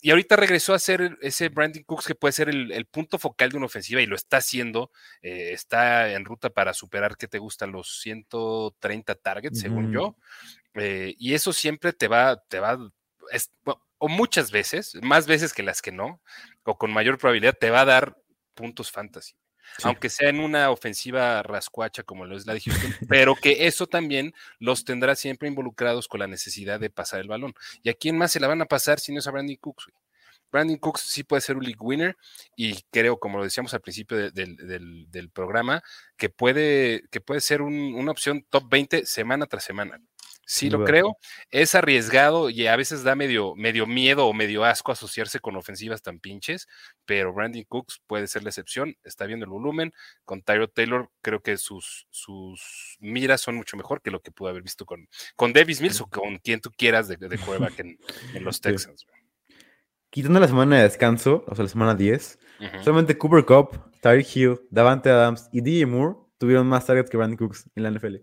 y ahorita regresó a ser ese Brandon Cooks que puede ser el, punto focal de una ofensiva y lo está haciendo. está en ruta para superar, ¿qué te gustan? Los 130 targets, según yo. y eso siempre te va, te va, o muchas veces, más veces que las que no, o con mayor probabilidad, te va a dar puntos fantasy. Aunque sea en una ofensiva rascuacha como lo es la de Houston, pero que eso también los tendrá siempre involucrados con la necesidad de pasar el balón. ¿Y a quién más se la van a pasar si no es a Brandon Cooks? Brandon Cooks sí puede ser un league winner y creo, como lo decíamos al principio del, programa, que puede, que puede ser una opción top 20 semana tras semana. Sí lo creo. Es arriesgado y a veces da medio, medio miedo o medio asco asociarse con ofensivas tan pinches, pero Brandon Cooks puede ser la excepción. Está viendo el volumen. Con Tyro Taylor creo que sus, sus miras son mucho mejor que lo que pudo haber visto con, con Davis Mills o con quien tú quieras de, de [laughs] en, los Texans. Quitando la semana de descanso, o sea, la semana 10, solamente Cooper Cup, Tyreek Hill, Davante Adams y DJ Moore tuvieron más targets que Brandon Cooks en la NFL.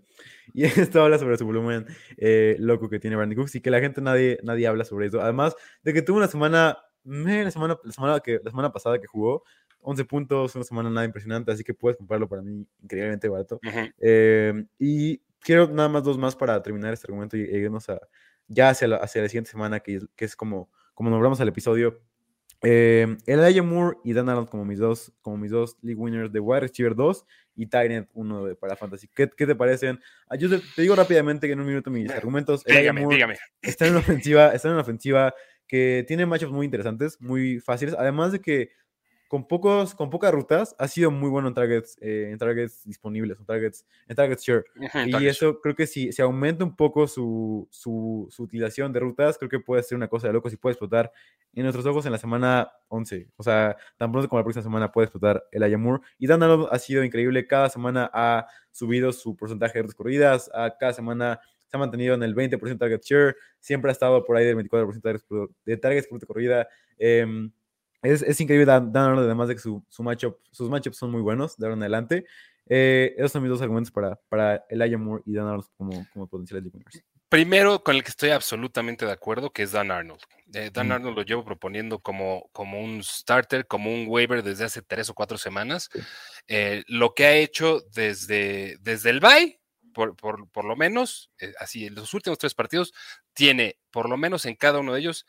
Y [laughs] esto habla sobre su volumen eh, loco que tiene Brandon Cooks y que la gente nadie, nadie habla sobre eso. Además de que tuvo una semana, la semana, la semana, que, la semana pasada que jugó, 11 puntos, una semana nada impresionante, así que puedes comprarlo para mí increíblemente barato. Eh, y quiero nada más dos más para terminar este argumento y, irnos a, ya hacia la, hacia la siguiente semana, que, que es como, como nombramos al episodio eh, Elijah Moore y Dan Arnold como mis dos, como mis dos league winners de wide receiver 2 y Tyrant 1 de para fantasy. ¿Qué, ¿Qué, te parecen? Ah, yo te, digo rápidamente que en un minuto mis argumentos. Dígame, dígame. Está en una ofensiva, está en una ofensiva que tiene matchups muy interesantes, muy fáciles, además de que con, pocos, con pocas rutas, ha sido muy bueno en targets, eh, en targets disponibles, en targets, en targets share. y eso creo que si se aumenta un poco su, su, su, utilización de rutas, creo que puede ser una cosa de locos y puede explotar en nuestros ojos en la semana 11. O sea, tan pronto como la próxima semana puede explotar el Ayamur. Y Dan ha sido increíble. Cada semana ha subido su porcentaje de rutas corridas. A cada semana se ha mantenido en el 20% de target share. Siempre ha estado por ahí del 24% de targets por, corrida. Eh, es, increíble Dan, además de que su, su matchup, sus matchups son muy buenos de ahora en adelante. Eh, esos son mis dos argumentos para, para Elijah Moore y Dan Arnold como, como potenciales winners. Primero, con el que estoy absolutamente de acuerdo, que es Dan Arnold. Eh, Dan Arnold lo llevo proponiendo como, como un starter, como un waiver desde hace tres o cuatro semanas. Eh, lo que ha hecho desde, desde el bye, por, por, por lo menos, así en los últimos tres partidos, tiene por lo menos en cada uno de ellos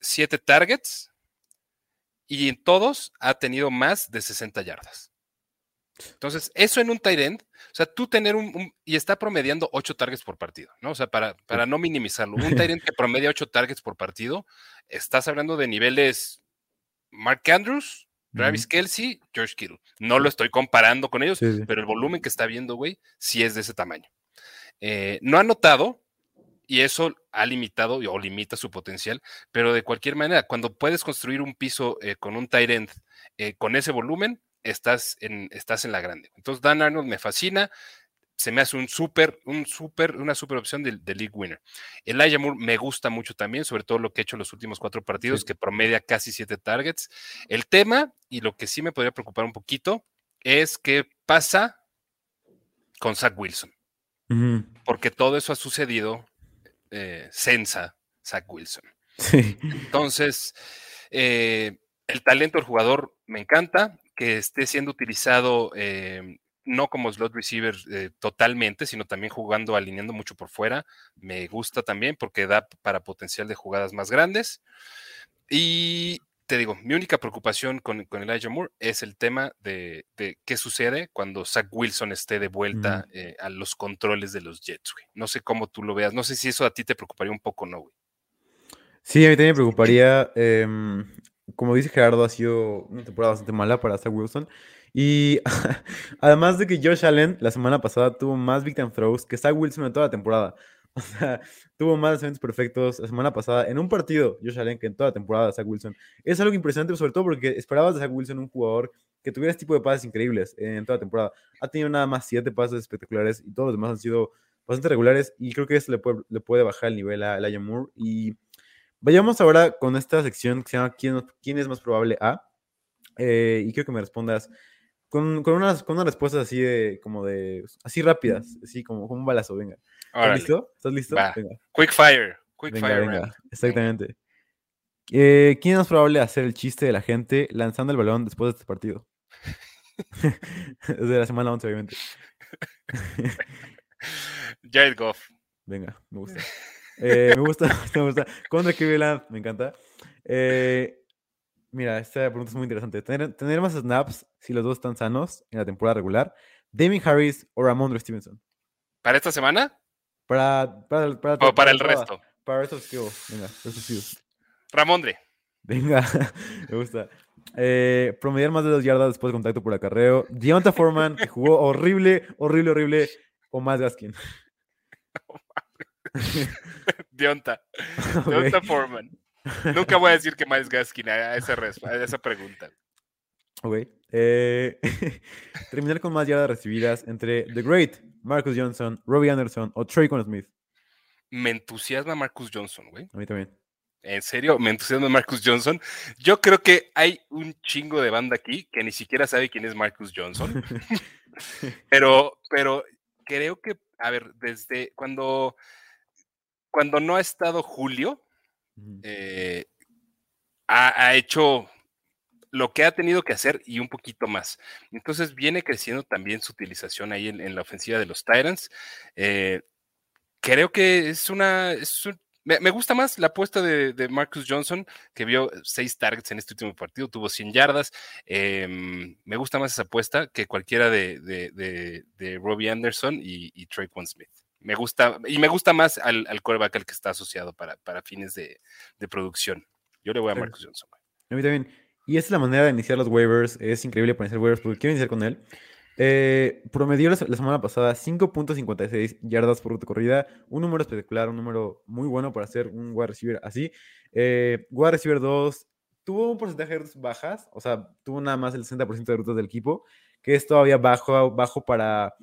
siete targets, y en todos ha tenido más de 60 yardas. Entonces, eso en un tight end, o sea, tú tener un, y está promediando 8 targets por partido, ¿no? O sea, para, para no minimizarlo, un tight end que promedia 8 targets por partido, estás hablando de niveles Mark Andrews, Travis Kelsey, George Kittle. No lo estoy comparando con ellos, pero el volumen que está viendo, güey, sí es de ese tamaño. Eh, no ha notado, y eso ha limitado o limita su potencial, pero de cualquier manera, cuando puedes construir un piso eh, con un tight end eh, con ese volumen, estás en, estás en la grande. Entonces, Dan Arnold me fascina, se me hace un súper, un súper, una súper opción de, league winner. Elijah Moore me gusta mucho también, sobre todo lo que ha hecho en los últimos cuatro partidos, que promedia casi siete targets. El tema, y lo que sí me podría preocupar un poquito, es qué pasa con Zach Wilson. Porque todo eso ha sucedido eh, Sensa, Zach Wilson. Entonces, eh, el talento del jugador me encanta, que esté siendo utilizado eh, no como slot receiver totalmente, sino también jugando, alineando mucho por fuera. Me gusta también porque da para potencial de jugadas más grandes. Y te digo, mi única preocupación con, con Elijah Moore es el tema de, qué sucede cuando Zach Wilson esté de vuelta eh, a los controles de los Jets, güey. No sé cómo tú lo veas, no sé si eso a ti te preocuparía un poco, ¿no, güey? Sí, a mí también me preocuparía. Em, como dice Gerardo, ha sido una temporada bastante mala para Zach Wilson. Y [laughs] además de que Josh Allen la semana pasada tuvo más victim throws que Zach Wilson en toda la temporada. [laughs] O sea, tuvo más eventos perfectos la semana pasada en un partido, Josh Allen, que en toda la temporada Zach Wilson. Es algo impresionante, sobre todo porque esperabas de Zach Wilson un jugador que tuviera este tipo de pases increíbles en toda la temporada. Ha tenido nada más siete pases espectaculares y todos los demás han sido bastante regulares y creo que eso le puede, le puede bajar el nivel a Elijah Moore. Y Vayamos ahora con esta sección que se llama ¿Quién, quién es más probable a? Eh, y quiero que me respondas con, con, unas, con unas respuestas así de, como de, así rápidas, así como, como un balazo, venga. ¿Estás listo? ¿Estás listo? Va. Venga, Quick fire. Quick venga, fire. venga, exactamente. Eh, ¿Quién es más probable hacer el chiste de la gente lanzando el balón después de este partido? [laughs] es de la semana 11, obviamente. [laughs] Jared Goff. Venga, me gusta. Eh, me gusta, [laughs] me gusta. Contra Cleveland, me encanta. Eh, mira, esta pregunta es muy interesante. ¿Tener, tener más snaps si los dos están sanos en la temporada regular? ¿Damien Harris o Ramondre Stevenson? ¿Para esta semana? Para, para, para, ¿O para el toda- resto? Para estos skills. Venga. Ramondre. Venga, [laughs] me gusta. Eh, promediar más de dos yardas después de contacto por acarreo. Deonta Foreman, que jugó horrible, horrible, horrible. O más Gaskin. [laughs] Dionta. [laughs] Ok. Dionta Foreman. Nunca voy a decir que Miles Gaskin a esa, a esa pregunta. Ok. Eh, [laughs] terminar con más yardas recibidas entre The Great, Marcus Johnson, Robbie Anderson o Traycon Smith. Me entusiasma Marcus Johnson, güey. A mí también. En serio, me entusiasma Marcus Johnson. Yo creo que hay un chingo de banda aquí que ni siquiera sabe quién es Marcus Johnson. [laughs] [laughs] pero, pero creo que, a ver, desde cuando, cuando no ha estado Julio, Eh, ha, hecho lo que ha tenido que hacer y un poquito más. Entonces viene creciendo también su utilización ahí en, la ofensiva de los Titans. Eh, creo que es una... me, gusta más la apuesta de, Marcus Johnson, que vio seis targets en este último partido, tuvo 100 yardas. Em, me gusta más esa apuesta que cualquiera de, de, Robbie Anderson y, y Smith. Me gusta, y me gusta más al, al quarterback al que está asociado para, para fines de, de producción. Yo le voy a Claro. Marcus Johnson. A mí también. Y esa es la manera de iniciar los waivers. Es increíble para iniciar waivers porque quiero iniciar con él. Eh, promedió la, se- la semana pasada 5.56 yardas por ruta corrida. Un número espectacular, un número muy bueno para hacer un wide receiver así. Eh, wide receiver 2 tuvo un porcentaje de rutas bajas. O sea, tuvo nada más el 60% de rutas del equipo. Que es todavía bajo, bajo para,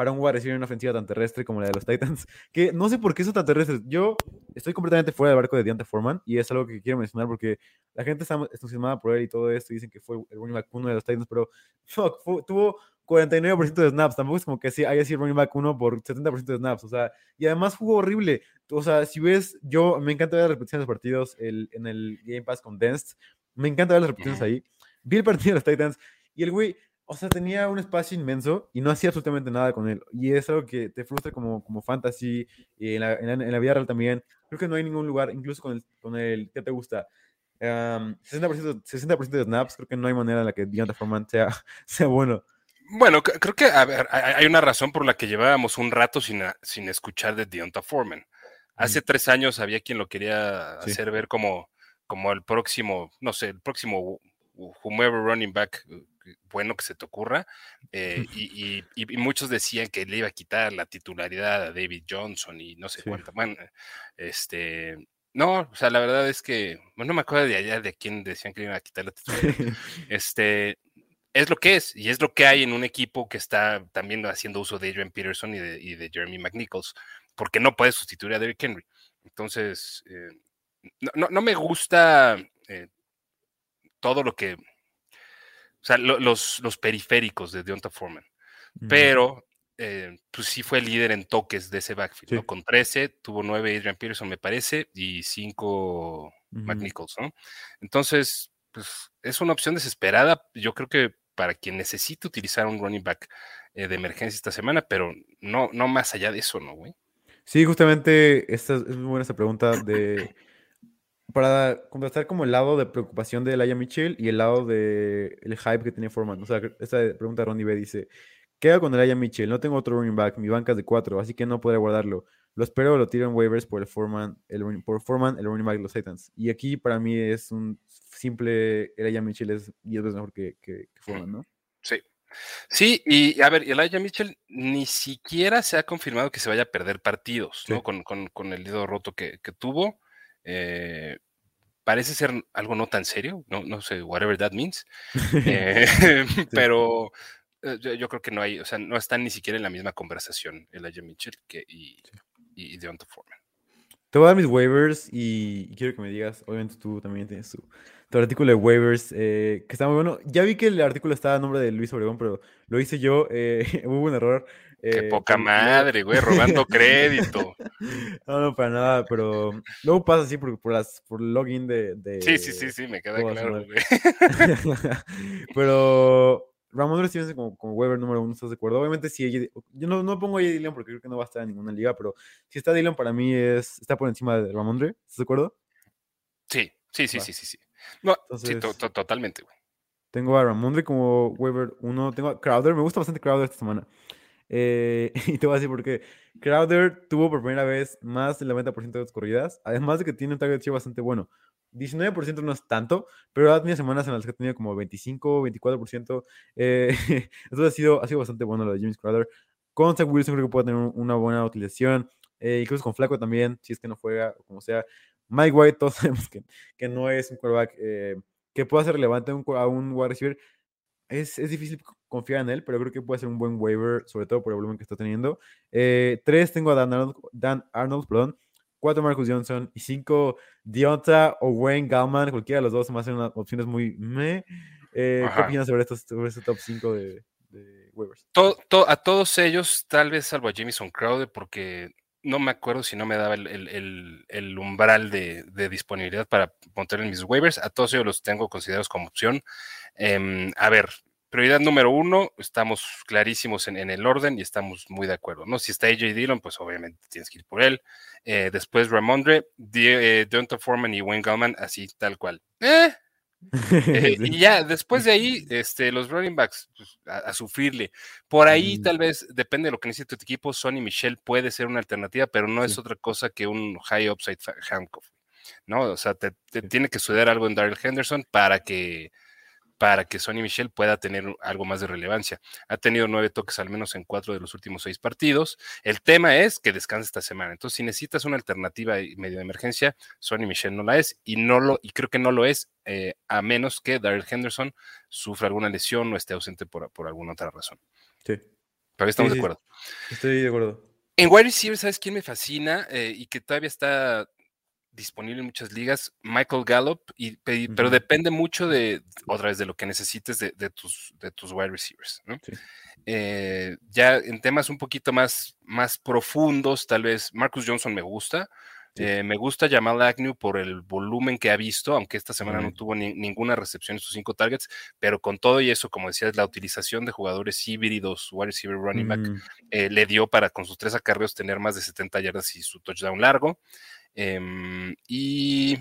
para un wide receiver en una ofensiva tan terrestre como la de los Titans. [laughs] Que no sé por qué son tan terrestres. Yo estoy completamente fuera del barco de Deontay Foreman. Y es algo que quiero mencionar porque la gente está entusiasmada por él y todo esto, y dicen que fue el running back uno de los Titans, pero fuck, fu- tuvo 49% de snaps, tampoco es como que sí, haya sido running back uno por 70% de snaps, o sea, y además jugó horrible, o sea, si ves, yo me encanta ver las repeticiones de los partidos el- en el Game Pass Condensed, me encanta ver las repeticiones ahí, vi el partido de los Titans, y el güey, o sea, tenía un espacio inmenso y no hacía absolutamente nada con él, y es algo que te frustra como, como fantasy, y en la, en la- en la vida real también, creo que no hay ningún lugar, incluso con el, con el que te gusta, Um, 60%, 60% de snaps, creo que no hay manera en la que Deontay Foreman sea, [laughs] sea bueno. Bueno, creo que a ver, hay una razón por la que llevábamos un rato sin, a- sin escuchar de Deonta Foreman. Hace tres años había quien lo quería Sí. hacer ver como, como el próximo, no sé, el próximo wh- whomever running back eh, bueno que se te ocurra. eh, y, y- y- y muchos decían que le iba a quitar la titularidad a David Johnson y no sé Sí. cuánto. Bueno, este. No, o sea, la verdad es que, bueno, no me acuerdo de allá de quién decían que le iban a quitar la titularidad [laughs] este, es lo que es, y es lo que hay en un equipo que está también haciendo uso de Adrian Peterson y de, y de Jeremy McNichols, porque no puede sustituir a Derrick Henry. Entonces, eh, no, no- no me gusta eh, todo lo que, o sea, lo- los, los periféricos de Deonta Foreman, pero eh, pues sí fue el líder en toques de ese backfield, ¿no? Con 13, tuvo 9 Adrian Peterson, me parece, y 5 Ujú. McNichols, ¿no? Entonces, pues es una opción desesperada. Yo creo que para quien necesite utilizar un running back eh, de emergencia esta semana, pero no, no más allá de eso, ¿no, güey? Sí, justamente esta es es muy buena esta pregunta de para contrastar como el lado de preocupación de Laia Mitchell y el lado de el hype que tenía Foreman. O sea, esta pregunta de Ronnie B dice, ¿qué hago con Laia Mitchell? No tengo otro running back, mi banca es de cuatro, así que no podré guardarlo. Lo espero o lo tiro en waivers por el Foreman, el, running- por Foreman, el running back de los Titans. Y aquí para mí es un simple, Elijah Mitchell es 10 veces mejor que, que, que Foreman, ¿no? Sí. Sí, y a ver, Elijah Mitchell ni siquiera se ha confirmado que se vaya a perder partidos, ¿no? Con, con- con el dedo roto que, que tuvo. Eh, parece ser algo no tan serio, no, no sé, whatever that means. [laughs] Eh, [laughs] Pero eh, yo, yo creo que no hay, o sea, no están ni siquiera en la misma conversación Elijah Mitchell que, y, y Deonta Foreman. Te voy a dar mis waivers y, quiero que me digas, obviamente tú también tienes tu, artículo de waivers, eh, que está muy bueno. Ya vi que el artículo estaba a nombre de Luis Obregón, pero lo hice yo, eh, [laughs] hubo un error. Qué eh, poca madre, güey, robando crédito. [laughs] No, no, para nada, pero luego pasa así por, por, las, por login de, de... Sí, sí, sí, sí, me queda claro, güey. [laughs] pero Ramón Stevenson como, como Weber número uno, ¿estás de acuerdo? Obviamente sí, yo no, no pongo a Dylan porque creo que no va a estar en ninguna liga, pero si está Dylan para mí es, está por encima de Ramondre, ¿estás de acuerdo? Sí, sí, sí, sí, sí, sí. No, sí, totalmente, güey. Tengo a Ramondre como Weber uno, tengo a Crowder, me gusta bastante Crowder esta semana. Eh, [laughs] y te voy a decir por qué. Crowder tuvo por primera vez más del 90% de las corridas, además de que tiene un target share bastante bueno. 19% no es tanto, pero ha tenido semanas en las que ha tenido como 25, 24%. Eh, [laughs] entonces ha sido, ha sido bastante bueno lo de James Crowder. Con Zach Wilson creo que puede tener una buena utilización. Eh, incluso con Flaco también, si es que no juega como sea. Mike White, [laughs] todos sabemos que, que no es un quarterback eh, que pueda ser relevante a un, a un wide receiver. Es, es, difícil confiar en él, pero creo que puede ser un buen waiver, sobre todo por el volumen que está teniendo. tres, tengo a Dan Arnold, Dan Arnold perdón, 4 Marcus Johnson y 5 Dionta o Wayne Gallman, cualquiera de los dos se me hacen unas opciones muy me. Eh, ¿Qué opinas sobre, estos, sobre este top 5 de, de waivers? a todos ellos, tal vez salvo a Jamison Crowder, porque no me acuerdo si no me daba el, umbral de, disponibilidad para poner en mis waivers. A todos ellos los tengo considerados como opción. Eh, a ver, prioridad número uno, estamos clarísimos en, el orden y estamos muy de acuerdo, ¿no? Si está AJ Dillon, pues obviamente tienes que ir por él. Eh, después Ramondre, eh, Donta Foreman y Wayne Gallman, así tal cual. Eh, [laughs] y ya, después de ahí, este, los running backs, pues, a, sufrirle. Por ahí, mm. tal vez, depende de lo que necesite tu equipo, Sonny Michelle puede ser una alternativa, pero no es otra cosa que un high upside handcuff, ¿no? O sea, te, tiene que suceder algo en Daryl Henderson para que para que Sonny Michel pueda tener algo más de relevancia. Ha tenido nueve toques al menos en cuatro de los últimos seis partidos. El tema es que descansa esta semana. Entonces, si necesitas una alternativa medio de emergencia, Sonny Michel no la es y no lo y creo que no lo es eh, a menos que Daryl Henderson sufra alguna lesión o esté ausente por, alguna otra razón. Sí. Pero estamos de acuerdo. Estoy de acuerdo. En wide receiver, ¿sabes quién me fascina eh, y que todavía está disponible en muchas ligas, Michael Gallup, y, pero depende mucho de, otra vez, de lo que necesites de, tus, de tus wide receivers. Eh, ya en temas un poquito más, más profundos, tal vez Marcus Johnson me gusta. Eh, me gusta Jamal Agnew por el volumen que ha visto, aunque esta semana no tuvo ninguna recepción en sus cinco targets, pero con todo y eso, como decías, la utilización de jugadores híbridos, wide receiver running back, eh, le dio para con sus tres acarreos tener más de 70 yardas y su touchdown largo. Em, y.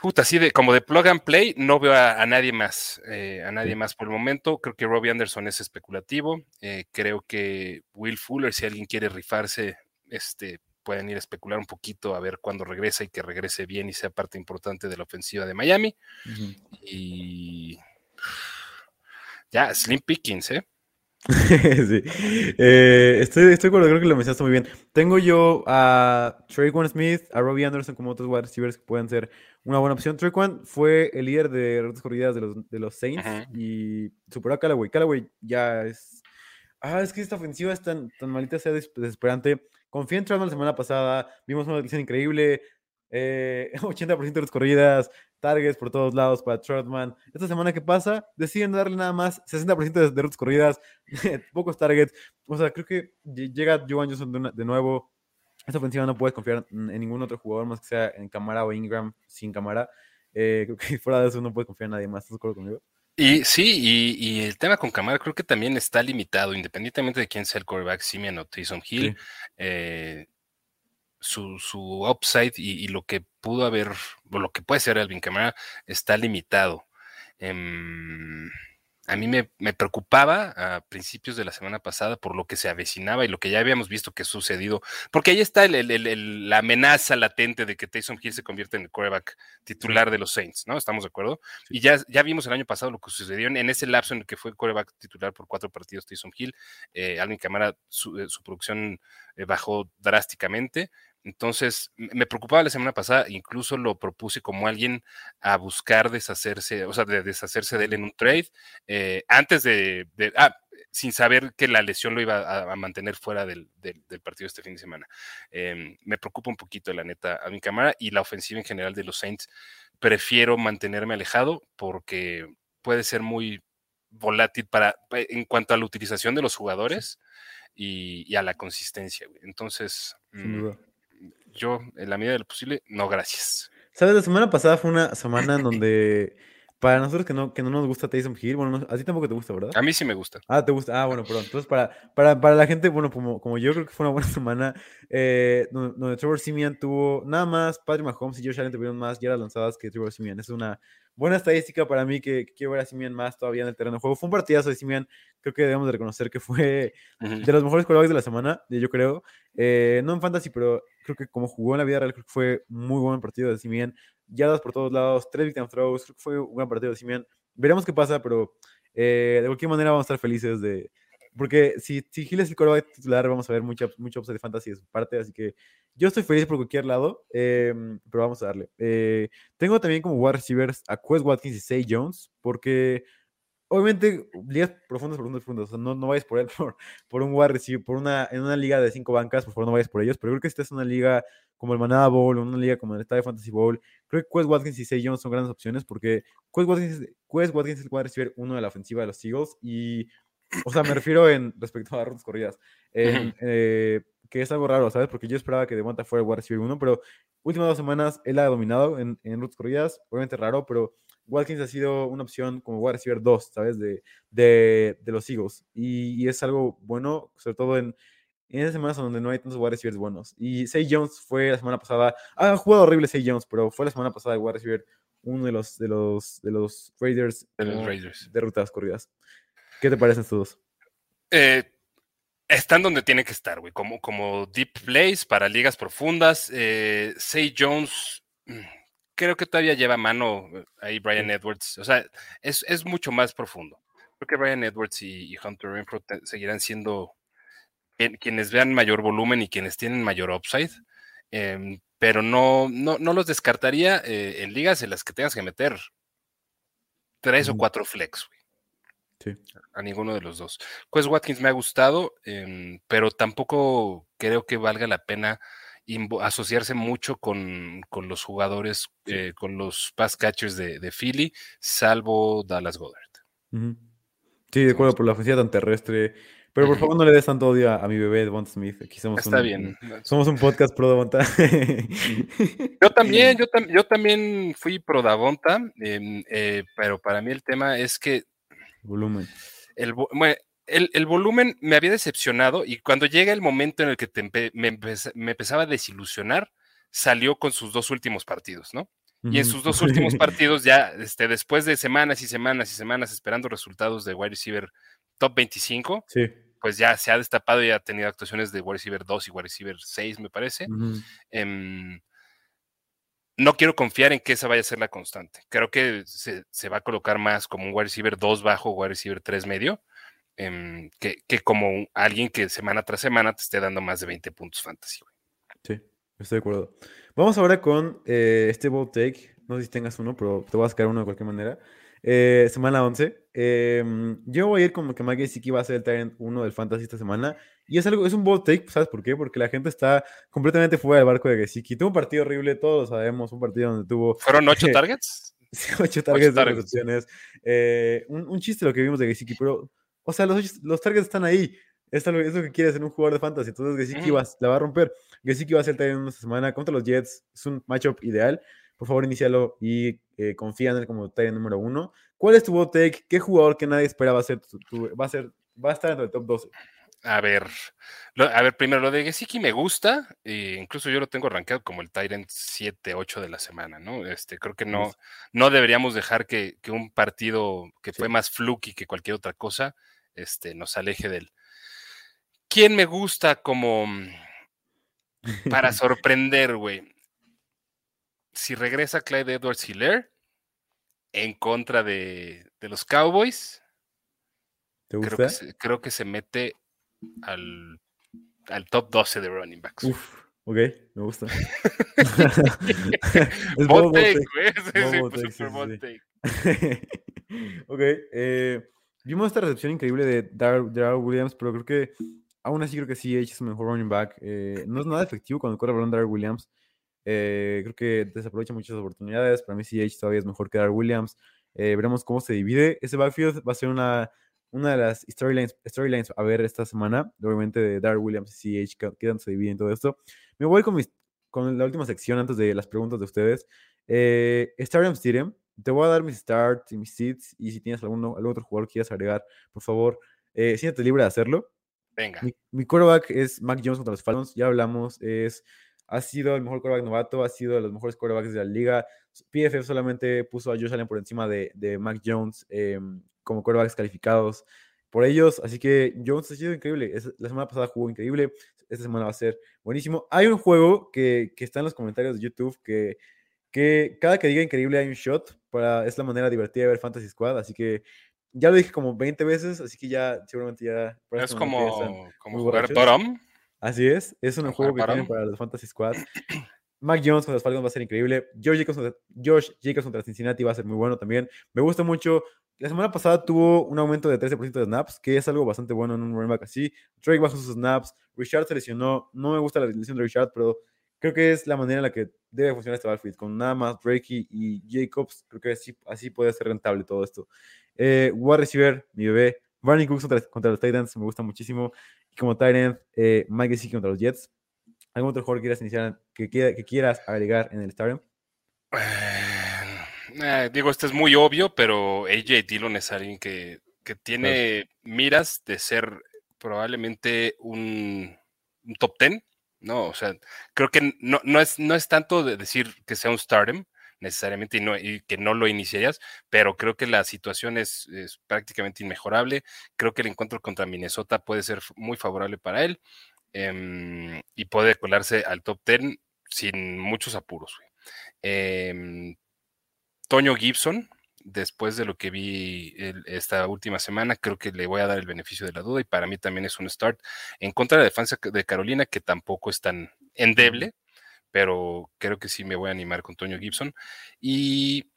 Puta, así de como de plug and play, no veo a, nadie más, eh, a nadie más por el momento. Creo que Robbie Anderson es especulativo. Eh, creo que Will Fuller, si alguien quiere rifarse, este, pueden ir a especular un poquito a ver cuándo regresa y que regrese bien y sea parte importante de la ofensiva de Miami. Y ya, Slim Pickings, ¿eh? [laughs] sí. Eh, estoy, estoy de acuerdo, creo que lo mencionaste muy bien. Tengo yo a Traquan Smith, a Robbie Anderson como otros wide receivers que pueden ser una buena opción. Traquan fue el líder de rutas corridas de los, de los Saints y superó a Callaway. Callaway ya es. Ah, es que esta ofensiva es tan, tan malita, sea desesperante. Confía en Trump la semana pasada, vimos una noticia increíble. 80% eh, [laughs] de las corridas, targets por todos lados para Trotman. Esta semana que pasa, deciden darle nada más 60% de, de rutas corridas, [laughs] pocos targets. O sea, creo que llega Joan Johnson de, nuevo. Esta ofensiva no puedes confiar en, ningún otro jugador más que sea en cámara o Ingram sin cámara. Eh, creo que [laughs] fuera de eso no puedes confiar en nadie más. ¿Estás de acuerdo conmigo? Y sí, y, el tema con Camara creo que también está limitado, independientemente de quién sea el quarterback, Simeon o Tyson Hill. Eh, su, su upside y, lo que pudo haber, o lo que puede ser Alvin Kamara, está limitado. Em, a mí me, preocupaba a principios de la semana pasada por lo que se avecinaba y lo que ya habíamos visto que ha sucedido, porque ahí está la amenaza latente de que Taysom Hill se convierta en el quarterback titular de los Saints, ¿no? ¿Estamos de acuerdo? Y ya, ya vimos el año pasado lo que sucedió en, ese lapso en el que fue quarterback titular por cuatro partidos Taysom Hill. Eh, Alvin Kamara, su, eh, producción eh, bajó drásticamente, entonces, me preocupaba la semana pasada, incluso lo propuse como alguien a buscar deshacerse, o sea, de deshacerse de él en un trade. Eh, antes de, ah, sin saber que la lesión lo iba a, mantener fuera del, partido este fin de semana. Em, me preocupa un poquito, la neta, a mi cámara y la ofensiva en general de los Saints. Prefiero mantenerme alejado porque puede ser muy volátil para, en cuanto a la utilización de los jugadores y, a la consistencia. Entonces, mm, yo, en la medida de lo posible, no, gracias. Sabes, la semana pasada fue una semana en donde para nosotros que no, que no nos gusta Taysom Hill, bueno, a ti tampoco te gusta, ¿verdad? A mí sí me gusta. Ah, te gusta. Ah, bueno, perdón. Entonces, para, para, para la gente, bueno, como, como yo creo que fue una buena [laughs] semana, eh, donde, Trevor Simeon tuvo nada más, Patrick Mahomes y Josh Allen tuvieron más yardas lanzadas que Trevor Simeon. Es una buena estadística para mí que, quiero ver a Simeon más todavía en el terreno de juego. Fue un partidazo de Simeon. Creo que debemos de reconocer que fue de los mejores jugadores de la semana, yo creo. Eh, no en fantasy, pero creo que como jugó en la vida real, creo que fue muy buen partido de Simeon. Yardas por todos lados, tres victim throws, creo que fue un buen partido de Simeon veremos qué pasa, pero eh, de cualquier manera vamos a estar felices de... Porque si, si Gil es el coreback titular, vamos a ver mucha, upside de fantasy de su parte, así que yo estoy feliz por cualquier lado, em, pero vamos a darle. Eh, tengo también como wide receivers a Quest Watkins y Say Jones, porque obviamente, ligas profundas, profundas, profundas. O sea, no, no vayas por él [laughs] por, por un wide receiver, por una, en una liga de cinco bancas, por favor, no vayas por ellos. Pero creo que esta es una liga como el Manada Bowl, una liga como el Estadio Fantasy Bowl. Creo que Quest Watkins y Say Jones son grandes opciones porque Quest Watkins, Quest Watkins es el wide receiver uno de la ofensiva de los Eagles. Y, o sea, me refiero en respecto a rutas corridas. Eh, que es algo raro, ¿sabes? Porque yo esperaba que Devonta fuera el wide receiver uno, pero últimas dos semanas él ha dominado en, en rutas corridas. Obviamente raro, pero Watkins ha sido una opción como wide receiver 2, ¿sabes? De, de, de los Eagles. Y, es algo bueno, sobre todo en, en esas semanas donde no hay tantos wide receivers buenos. Y Say Jones fue la semana pasada, ha jugado horrible Say Jones, pero fue la semana pasada el wide receiver uno de los, de los, de los Raiders, de, los Raiders. de rutas corridas. ¿Qué te parecen estos dos? Eh, están donde tiene que estar, güey, como, como deep plays para ligas profundas. Eh, Say Jones mm, creo que todavía lleva mano eh, ahí Brian Edwards. O sea, es, mucho más profundo. Creo que Brian Edwards y, Hunter Renfro seguirán siendo quienes vean mayor volumen y quienes tienen mayor upside. Em, pero no, no, los descartaría eh, en ligas en las que tengas que meter tres o cuatro flex, güey. Sí. A ninguno de los dos. Pues Watkins me ha gustado, em, pero tampoco creo que valga la pena asociarse mucho con, los jugadores, eh, con los pass catchers de, Philly, salvo Dallas Goddard. Sí, de acuerdo, por la ofensiva tan terrestre. Pero por favor no le des tanto odio a, mi bebé Devonta Smith. Aquí somos Está bien. Somos un podcast pro Devonta. [laughs] yo también, yo, yo también fui pro Davonta, em, eh, pero para mí el tema es que... Volumen. El, el, volumen me había decepcionado y cuando llega el momento en el que me, empezaba a desilusionar, salió con sus dos últimos partidos, ¿no? Y en sus dos [laughs] últimos partidos, ya este, después de semanas y semanas y semanas esperando resultados de wide receiver top 25, pues ya se ha destapado y ha tenido actuaciones de wide receiver 2 y wide receiver 6, me parece. Em, no quiero confiar en que esa vaya a ser la constante. Creo que se, va a colocar más como un wide receiver 2 bajo, wide receiver 3 medio. Em, que, como alguien que semana tras semana te esté dando más de 20 puntos fantasy. Sí, estoy de acuerdo. Vamos ahora con eh, este bold take. No sé si tengas uno, pero te voy a sacar uno de cualquier manera. Eh, semana 11. Em, yo voy a ir como que Maggie que va a ser el Tyrant 1 del Fantasy esta semana. Y es algo, es un bold take, ¿sabes por qué? Porque la gente está completamente fuera del barco de Gesicki. Tuvo un partido horrible, todos lo sabemos, un partido donde tuvo... [laughs] ¿Fueron 8 [laughs] targets? 8 targets, de recepciones. Eh, un, un, chiste lo que vimos de Gesicki, pero o sea, los, los targets están ahí. Es lo, es lo que quiere hacer un jugador de fantasy. Entonces, Gesicki la va a romper. Gesicki va a ser en una semana contra los Jets. Es un matchup ideal. Por favor, inicialo y eh, confía en él como Titan número uno. ¿Cuál es tu bot take? ¿Qué jugador que nadie esperaba va, ser va, a ser, va a estar dentro del top 12? A ver, a ver, primero lo de Gesicki me gusta, e incluso yo lo tengo arrancado como el Tyrant 7, 8 de la semana, ¿no? Este, creo que no, no deberíamos dejar que, que un partido que fue más fluky que cualquier otra cosa este, nos aleje de él. ¿Quién me gusta como para [laughs] sorprender, güey? Si regresa Clyde Edwards Hiller en contra de, los Cowboys, Creo, que se, creo que se mete al, al top 12 de running backs. Uf, ok, me gusta. [laughs] [laughs] es güey. Sí, sí, super take. [laughs] ok, eh, vimos esta recepción increíble de Darrell Williams, pero creo que aún así creo que sí, es su mejor running back. Eh, no es nada efectivo cuando corre el balón Darrell Williams. Eh, creo que desaprovecha muchas oportunidades. Para mí, CH todavía es mejor que Darrell Williams. Eh, veremos cómo se divide. Ese backfield va a ser una, una de las storylines, storylines a ver esta semana. Obviamente de Darrell Williams y CH, tanto se dividen todo esto. Me voy con, mis, con la última sección antes de las preguntas de ustedes. Eh, Stadium Stadium. Te voy a dar mis starts y mis seats. Y si tienes alguno, algún otro jugador que quieras agregar, por favor, eh, siéntate libre de hacerlo. Venga. Mi, mi quarterback es Mac Jones contra los Falcons. Ya hablamos. Es ha sido el mejor quarterback novato, ha sido de los mejores quarterbacks de la liga. PFF solamente puso a Josh Allen por encima de, de Mac Jones eh, como quarterbacks calificados por ellos. Así que Jones ha sido increíble. Es, la semana pasada jugó increíble. Esta semana va a ser buenísimo. Hay un juego que, que está en los comentarios de YouTube que, que cada que diga increíble hay un shot. Para, es la manera divertida de ver Fantasy Squad. Así que ya lo dije como 20 veces. Así que ya seguramente ya. Es como, como jugar bottom. Así es, es un juego que tienen para los Fantasy Squad. Mac Jones con los Falcons va a ser increíble. Josh Jacobs, contra, Josh Jacobs contra Cincinnati va a ser muy bueno también. Me gusta mucho. La semana pasada tuvo un aumento de 13% de snaps, que es algo bastante bueno en un running back así. Drake bajó sus snaps. Richard se lesionó. No me gusta la lesión de Richard, pero creo que es la manera en la que debe funcionar este backfield. Con nada más Drake y, Jacobs, creo que así, así puede ser rentable todo esto. Eh, wide receiver, mi bebé. Barney Cooks contra, contra los Titans me gusta muchísimo. Y como Tyrant, eh, Mike Gesicki contra los Jets. ¿Algún otro jugador que quieras iniciar, que, que quieras agregar en el Stadium? Eh, digo, esto es muy obvio, pero AJ Dillon es alguien que, que tiene miras de ser probablemente un, un top 10, ¿no? O sea, creo que no, no, es, no es tanto de decir que sea un stardom, necesariamente y, no, y, que no lo iniciarías, pero creo que la situación es, es, prácticamente inmejorable. Creo que el encuentro contra Minnesota puede ser muy favorable para él eh, y puede colarse al top 10 sin muchos apuros. Eh, Toño Gibson, después de lo que vi el, esta última semana, creo que le voy a dar el beneficio de la duda y para mí también es un start en contra de la defensa de Carolina, que tampoco es tan endeble pero creo que sí me voy a animar con Toño Gibson. Y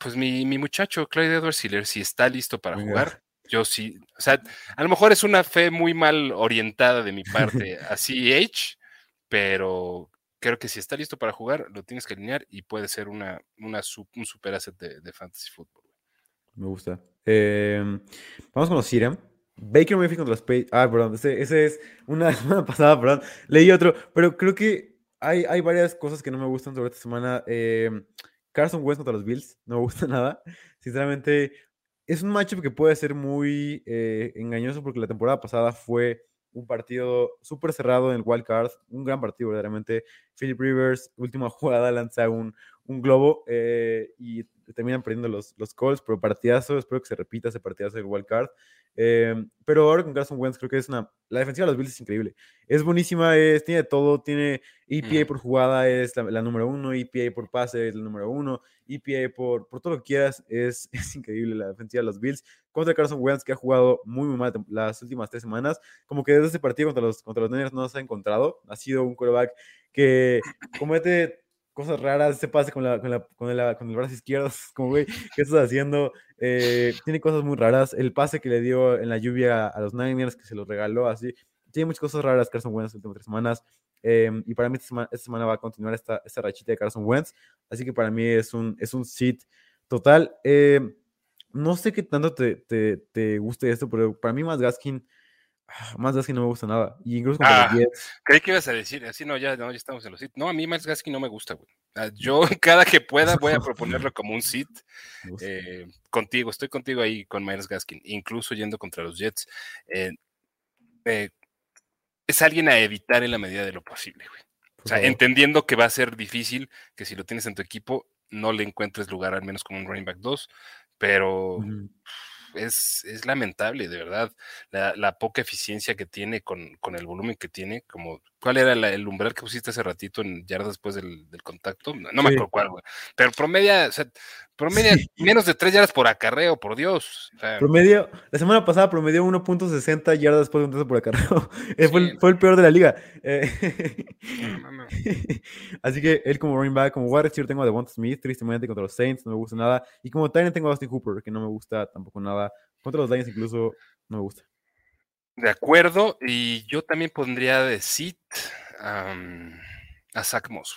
pues mi, mi muchacho, Clyde Edwards Hiller, si está listo para jugar, yo sí, o sea, a lo mejor es una fe muy mal orientada de mi parte a CH, pero creo que si está listo para jugar, lo tienes que alinear y puede ser una, un super asset de, fantasy football. Me gusta. Eh, vamos con los Siram. Baker Mayfield contra los Page. Ah, perdón, ese, ese, es una [laughs] semana pasada, perdón. Leí otro, pero creo que hay, hay varias cosas que no me gustan sobre esta semana. Eh, Carson Wentz contra los Bills, no me gusta [laughs] nada. Sinceramente, es un matchup que puede ser muy eh, engañoso porque la temporada pasada fue un partido súper cerrado en el wild card, un gran partido verdaderamente. Philip Rivers, última [laughs] jugada, lanza un, un globo eh, y terminan perdiendo los, los calls, pero partidazo, espero que se repita ese partidazo del wild card. Eh, pero ahora con Carson Wentz creo que es una... La defensiva de los Bills es increíble. Es buenísima, es, tiene todo, tiene EPA por jugada, es la, número uno, EPA por pase es el número uno, EPA por, por todo lo que quieras, es, [laughs] es increíble la defensiva de los Bills. Contra Carson Wentz que ha jugado muy, muy mal las últimas tres semanas, como que desde ese partido contra los, contra los Niners no se ha encontrado. Ha sido un quarterback que comete cosas raras, ese pase con, la, con, la, con, la, con el brazo izquierdo, [laughs] como, güey, ¿qué estás haciendo? Eh, tiene cosas muy raras. El pase que le dio en la lluvia a los Niners, que se los regaló así. Tiene muchas cosas raras Carson Wentz en las últimas tres semanas. Eh, y para mí esta semana, esta semana, va a continuar esta, esta rachita de Carson Wentz. Así que para mí es un, es un sit total. Eh, no sé qué tanto te, te, te guste esto, pero para mí más Gaskin más Gaskin no me gusta nada. Y incluso ah, Creí que ibas a decir, así no ya, no, ya estamos en los sit. No, a mí Miles Gaskin no me gusta, güey. Yo [laughs] cada que pueda voy a [laughs] proponerlo como un sit. Eh, contigo, estoy contigo ahí con Miles Gaskin, incluso yendo contra los Jets. Eh, eh, es alguien a evitar en la medida de lo posible, güey. O sea, entendiendo que va a ser difícil que si lo tienes en tu equipo no le encuentres lugar al menos como un running back 2, pero es, lamentable, de verdad, la, poca eficiencia que tiene con, el volumen que tiene, como ¿Cuál era la- el umbral que pusiste hace ratito en yardas después del, del contacto? No, no me acuerdo cuál, güey. Pero promedia, o sea, promedia Sí. menos de tres yardas por acarreo, por Dios. O sea, Promedio, la semana pasada promedió 1.60 yardas después de un por acarreo. [laughs] Eh, fue, el, fue el peor de la liga. Eh, no, no, no. [laughs] Así que él como running back, como wide receiver tengo a Devonta Smith, tristemente contra los Saints, no me gusta nada. Y como Tyrant tengo a Austin Hooper, que no me gusta tampoco nada. Contra los Lions incluso no me gusta. De acuerdo, y yo también pondría de sit a Zach Moss,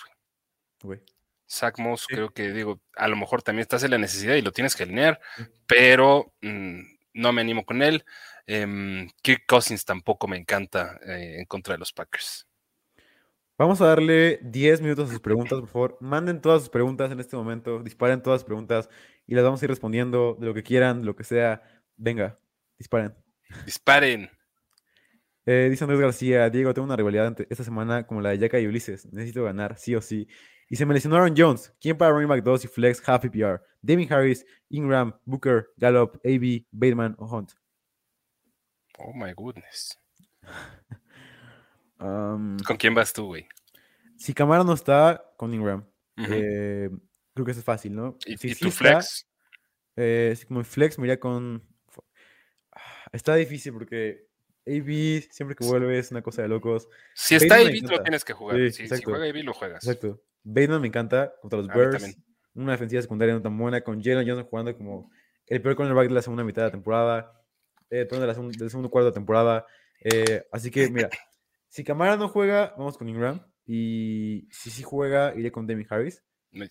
güey. Zach Moss, Sí. creo que digo, a lo mejor también estás en la necesidad y lo tienes que alinear, Sí. pero mm, no me animo con él. Em, Kirk Cousins tampoco me encanta eh, en contra de los Packers. Vamos a darle 10 minutos a sus preguntas, por favor. Manden todas sus preguntas en este momento, disparen todas sus preguntas y las vamos a ir respondiendo de lo que quieran, de lo que sea. Venga, disparen. Disparen. Eh, dice Andrés García, Diego, tengo una rivalidad esta semana como la de Yaka y Ulises. Necesito ganar, sí o sí. Y se me lesionó Aaron Jones. ¿Quién para running back 2 y flex half PPR? Devin Harris, Ingram, Booker, Gallup, AB, Bateman o Hunt. Oh my goodness. [laughs] Um, ¿Con quién vas tú, güey? si Camara no está, con Ingram. Eh, creo que eso es fácil, ¿no? ¿Y, Si y sí tu está, flex? eh, si como flex me iría con... Ah, Está difícil porque AB siempre que vuelve es una cosa de locos. Si está Bateman me ahí, lo tienes que jugar. Sí, si, si juega ahí, lo juegas. Exacto. Bateman me encanta contra los Bears. Una defensiva secundaria no tan buena, con Jalen Johnson jugando como el peor cornerback de la segunda mitad de la temporada, eh, perdón, de la segun- del segundo cuarto de la temporada. Eh, así que, mira, [laughs] si Camara no juega, vamos con Ingram. Y si sí juega, iré con Demi Harris.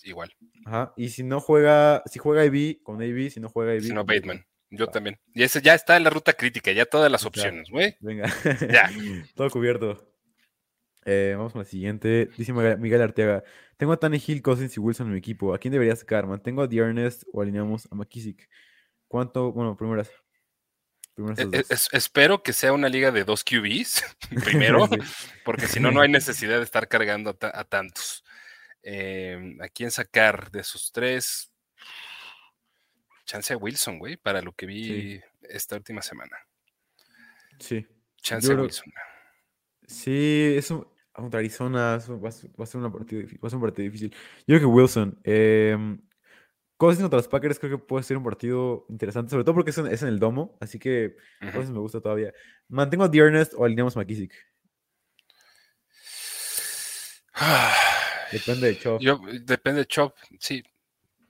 Igual. Ajá. Y si no juega, si juega AB, con AB. Si no juega AB, Si no, Bateman. Yo también. Y ese ya está en la ruta crítica, ya todas las opciones, güey. Venga. Ya. [laughs] Todo cubierto. Eh, vamos con la siguiente. Dice Miguel Arteaga. Tengo a Hill, Cousins y Wilson en mi equipo. ¿A quién debería sacar? ¿Mantengo a Dearness o alineamos a McKissick? ¿Cuánto? Bueno, primeras. Primeras E- e- dos. es- espero que sea una liga de dos QBs, [laughs] primero, [laughs] Sí. porque si no, no hay necesidad de estar cargando a, ta- a tantos. Eh, ¿A quién sacar de esos tres? Chance a Wilson, güey, para lo que vi esta última semana. Sí. Chance Yo a Wilson. Sí, es un, contra Arizona eso va, a ser- una partida va a ser un partido difícil. Yo creo que Wilson. Eh, Cousins contra los Packers creo que puede ser un partido interesante, sobre todo porque es en, es en el domo, así que Ujú. Cousins me gusta todavía. ¿Mantengo a Dearness o alineamos McKissick? [sighs] Depende de Chop. Yo, depende de Chop, sí.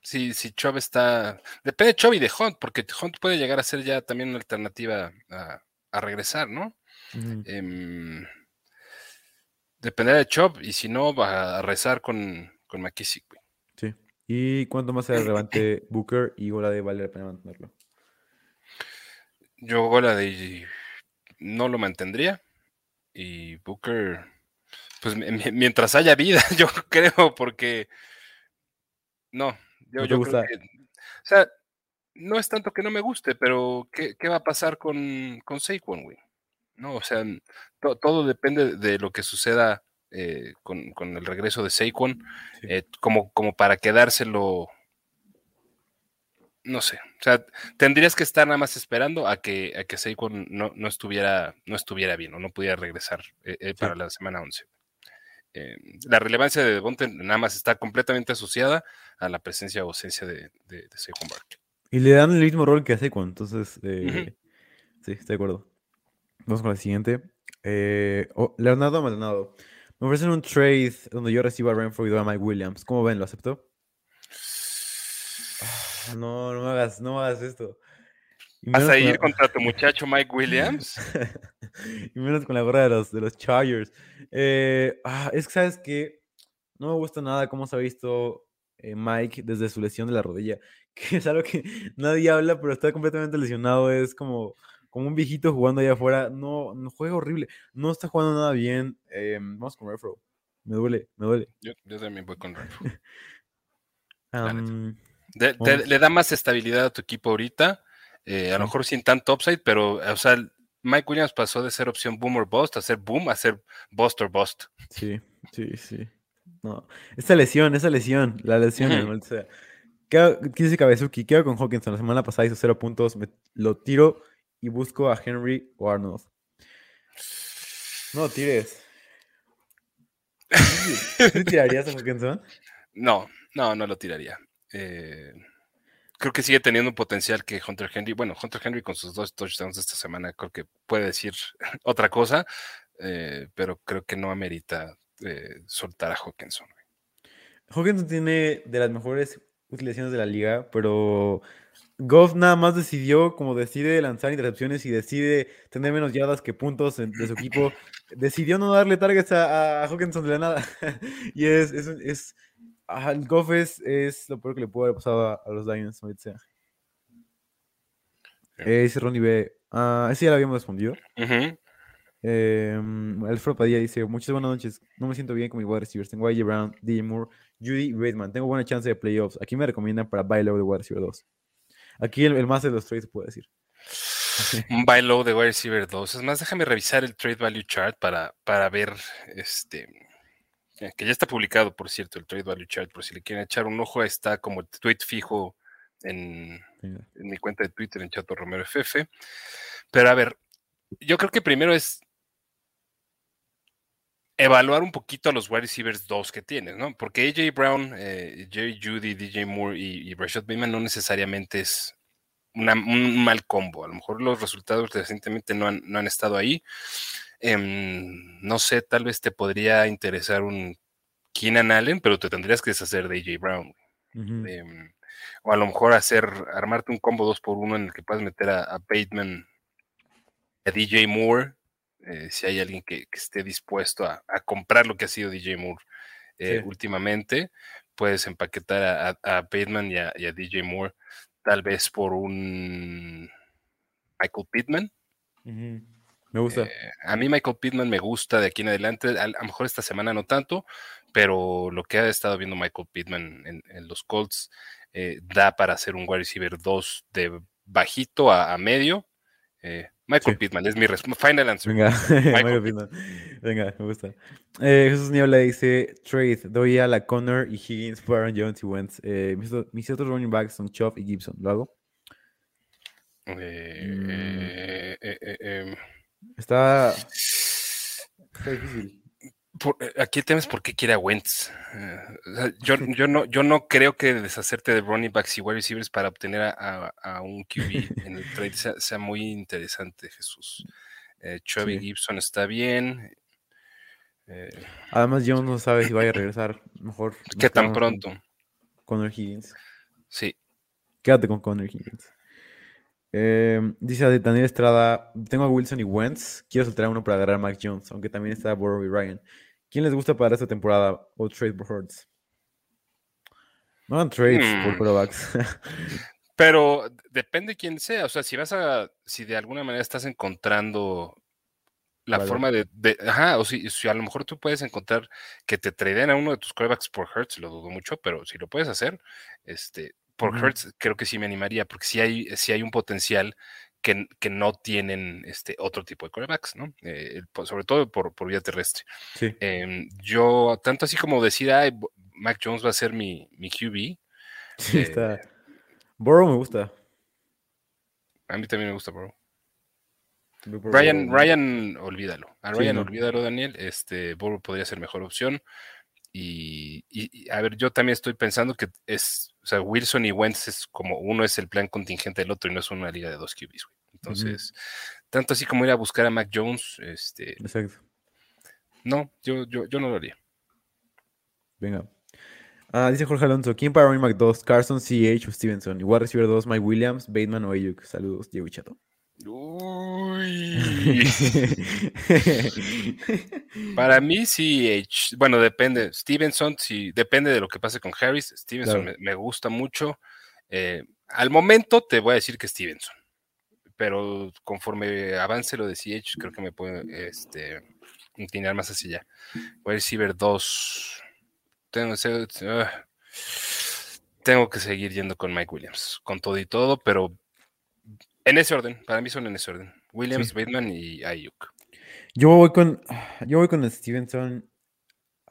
Sí, si Chop está. Depende de Chop y de Hunt, porque Hunt puede llegar a ser ya también una alternativa a, a regresar, ¿no? Em, dependerá de Chop, y si no, va a rezar con, con McKissick, güey. Sí. ¿Y cuánto más será relevante Booker y Gola de vale la pena mantenerlo? Yo Gola de no lo mantendría. Y Booker, pues mi- mi- mientras haya vida, [laughs] yo creo, porque no, yo, ¿No yo creo que, o sea, no es tanto que no me guste, pero ¿qué, qué va a pasar con, con Saquon, güey? No, o sea, to- todo depende de lo que suceda eh, con, con el regreso de Saquon, Sí. eh, como, como para quedárselo, no sé, o sea, tendrías que estar nada más esperando a que, a que Saquon no, no estuviera, no estuviera bien o no pudiera regresar eh, eh, para la semana 11. Eh, la relevancia de Devonte nada más está completamente asociada a la presencia o ausencia de, de, de Saquon Barkley. Y le dan el mismo rol que a Saquon, entonces, eh, sí, estoy de acuerdo. Vamos con la siguiente. Eh, oh, Leonardo Maldonado. Me ofrecen un trade donde yo reciba a Renfro y doy a Mike Williams. ¿Cómo ven? ¿Lo acepto? [sighs] Ah, No, no me hagas, no me hagas esto. ¿Vas a la- ir contra tu muchacho Mike Williams? [laughs] y menos con la gorra de los, de los Chargers. Eh, ah, es que, ¿sabes qué? No me gusta nada cómo se ha visto eh, Mike desde su lesión de la rodilla. [laughs] Que es algo que nadie habla, pero está completamente lesionado. Es como, como un viejito jugando allá afuera. No, no juega horrible. No está jugando nada bien. Eh, vamos con Refro. Me duele, me duele. Yo, yo también voy con Renfro. [laughs] Vamos. le da más estabilidad a tu equipo ahorita, eh, a lo mejor sin tanto upside, pero, o sea, Mike Williams pasó de ser opción boom or bust a ser boom a ser bust or bust. sí, sí, sí. No. Esa lesión, esa lesión, la lesión, Ujú. maldita sea. ¿Qué, hago- qué dice Kabezuki? ¿Qué hago con Hawkinson? La semana pasada hizo cero puntos. me- lo tiro y busco a Henry o Arnold. No tires. ¿Sí tirarías a [laughs] Hawkinson? No, no, no lo tiraría. Eh, creo que sigue teniendo un potencial que Hunter Henry. Bueno, Hunter Henry con sus dos touchdowns esta semana creo que puede decir [laughs] otra cosa, eh, pero creo que no amerita eh, soltar a Hawkinson. Hawkinson tiene de las mejores utilizaciones de la liga, pero Goff nada más decidió, como decide lanzar intercepciones y decide tener menos yardas que puntos de su equipo, [laughs] decidió no darle targets a, a Hawkinson de la nada. [laughs] y es, es, es ajá, el Goff es, es lo peor que le pudo haber pasado a, a los Lions, sea. Eh, dice Ronnie B. Ah, ese ya lo habíamos respondido. Eh, Alfredo Padilla dice: Muchas buenas noches. No me siento bien con mi wide receivers. Tengo a AJ Brown, DJ Moore, Judy y Bateman. Tengo buena chance de playoffs. Aquí me recomiendan para buy low de wide receiver 2. Aquí el, el más de los trades puede decir. [laughs] Un buy low de wide receiver 2. Es más, déjame revisar el trade value chart para, para ver este. Eh, Que ya está publicado, por cierto, el trade value chart, por si le quieren echar un ojo, está como el tweet fijo en, en mi cuenta de Twitter en Chato Romero FF. Pero a ver, yo creo que primero es evaluar un poquito a los wide receivers 2 que tienes, ¿no? Porque AJ Brown, eh, Jerry Judy, DJ Moore y, y Rashad Bateman no necesariamente es una- un mal combo. A lo mejor los resultados recientemente no han, no han estado ahí. Em, no sé, tal vez te podría interesar un Keenan Allen, pero te tendrías que deshacer de AJ Brown. Em, o a lo mejor hacer, armarte un combo 2 por 1 en el que puedas meter a, a Bateman, a DJ Moore, eh, si hay alguien que, que esté dispuesto a, a comprar lo que ha sido DJ Moore eh, Sí. últimamente, puedes empaquetar a, a- Bateman y a, y a DJ Moore, tal vez por un Michael Pittman. Me gusta. Eh, a mí Michael Pittman me gusta de aquí en adelante, a, lo mejor esta semana no tanto, pero lo que ha estado viendo Michael Pittman en, en los Colts eh, da para hacer un wide receiver 2 de bajito a, a medio. Eh, Michael Sí. Pittman es mi final answer. Venga, [laughs] Michael Pittman. Venga, me gusta. Jesús Niebla dice: Trade, doy a la Connor y Higgins por Aaron Jones y Wentz. Mis, otros running backs son Chubb y Gibson. ¿Lo hago? Eh, Mm. eh, eh, eh, em, Está, está difícil. por- eh, aquí el tema es por qué quiere a Wentz. Eh, o sea, yo, yo, no, yo no creo que deshacerte de running backs y wide receivers para obtener a, a- a un QB [laughs] en el trade sea, sea muy interesante, Jesús. Eh, Chubby Sí. Gibson está bien. Eh, Además, Jones no sabe si vaya a [laughs] regresar. Mejor. ¿Qué tan quedamos con pronto? Connor Higgins. Sí. Quédate con Connor Higgins. Eh, dice Daniel Estrada: Tengo a Wilson y Wentz. Quiero soltar a uno para agarrar a Mac Jones, aunque también está Burrow y Ryan. ¿Quién les gusta para esta temporada? O trade por Hurts. No hagan trades por Hmm. quarterbacks. [laughs] Pero depende quién sea. O sea, si vas a, si de alguna manera estás encontrando la forma de, de- ajá, o si, si a lo mejor tú puedes encontrar que te traden a uno de tus quarterbacks por Hertz, lo dudo mucho, pero si lo puedes hacer, este, por. Hertz creo que sí me animaría, porque sí hay, sí hay un potencial que, que no tienen este otro tipo de quarterbacks, ¿no? Eh, por- sobre todo por, por vía terrestre. sí. Em, yo, tanto así como decir, ay, Mac Jones va a ser mi, mi QB, [laughs] Sí, eh, está. Burrow me gusta. a mí también me gusta, por Ryan, Burrow. Ryan, olvídalo. A Sí, Ryan, no. olvídalo, Daniel. Este, Burrow podría ser mejor opción. Y, a ver, yo también estoy pensando que es, o sea, Wilson y Wentz es como uno es el plan contingente del otro y no es una liga de dos QBs, güey. Entonces, tanto así como ir a buscar a Mac Jones, este, Exacto. no, yo, yo, yo no lo haría. Venga. Ah, dice Jorge Alonso: ¿Quién para back 2? Carson, CH o Stevenson. Igual receiver 2, Mike Williams, Bateman o Ayuk. Saludos, Diego y Chato. Uy. [laughs] Para mí sí, bueno, depende. Stevenson, sí, depende de lo que pase con Harris. Stevenson Claro. me, me gusta mucho. Eh, al momento te voy a decir que Stevenson, pero conforme avance lo de CH, creo que me puedo este, inclinar más hacia allá. Voy a receiver 2. Tengo, se- ah, tengo que seguir yendo con Mike Williams, con todo y todo, pero en ese orden, para mí son en ese orden. Williams, Sí. Bateman y Ayuk. Yo voy con. Yo voy con Stevenson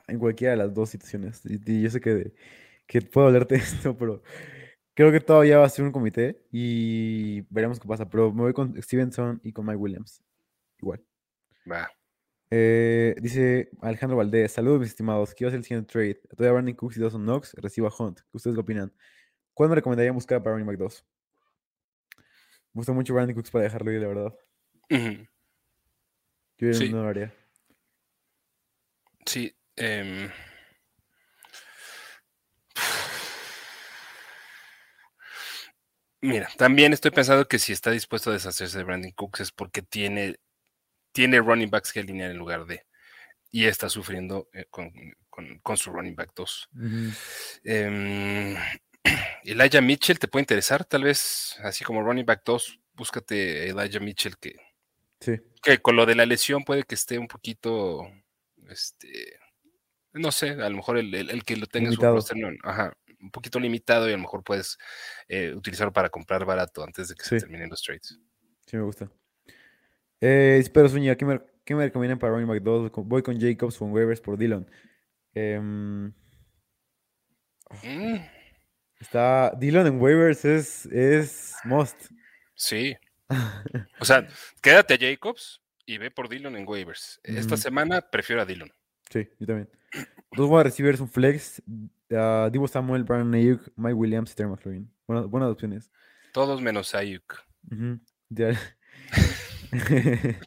en cualquiera de las dos situaciones. Y, y yo sé que, que puedo hablarte de [laughs] esto, pero creo que todavía va a ser un comité y veremos qué pasa. Pero me voy con Stevenson y con Mike Williams. Igual. Va. Eh, dice Alejandro Valdés, saludos mis estimados, quiero hacer el siguiente trade. Estoy a Brandon Cooks y Dawson Knox, recibo a Hunt. ¿Qué ustedes qué opinan? ¿Cuál me recomendarían buscar para running back 2? Me gusta mucho Brandon Cooks para dejarlo ir, la verdad. Ujú. Yo Sí. no lo haría. Sí. em, Mira, también estoy pensando que si está dispuesto a deshacerse de Brandon Cooks es porque tiene, tiene running backs que alinear en lugar de. Y está sufriendo eh, con, con- con su running back 2. Ujú. Em, Elijah Mitchell te puede interesar, tal vez, así como running back 2, búscate Elijah Mitchell que, Sí. que con lo de la lesión puede que esté un poquito, este, no sé, a lo mejor el, el- el que lo tenga en su Limitado. roster, ajá, un poquito limitado y a lo mejor puedes eh, utilizarlo para comprar barato antes de que se terminen los trades. Sí, me gusta. Eh, Pedro Zúñiga, ¿qué me, qué me recomiendan para running back 2? Voy con Jacobs con waivers por Dillon. Mm, está Dillon en waivers es, es must. sí, [laughs] o sea, quédate a Jacobs y ve por Dillon en waivers. Esta semana prefiero a Dillon. Sí, yo también. Dos wide receivers, un flex. ah, Divo Samuel, Brandon Ayuk, Mike Williams y Terry McLaurin. Buenas, buenas opciones. Todos menos Ayuk. Ujú, ideal. [laughs]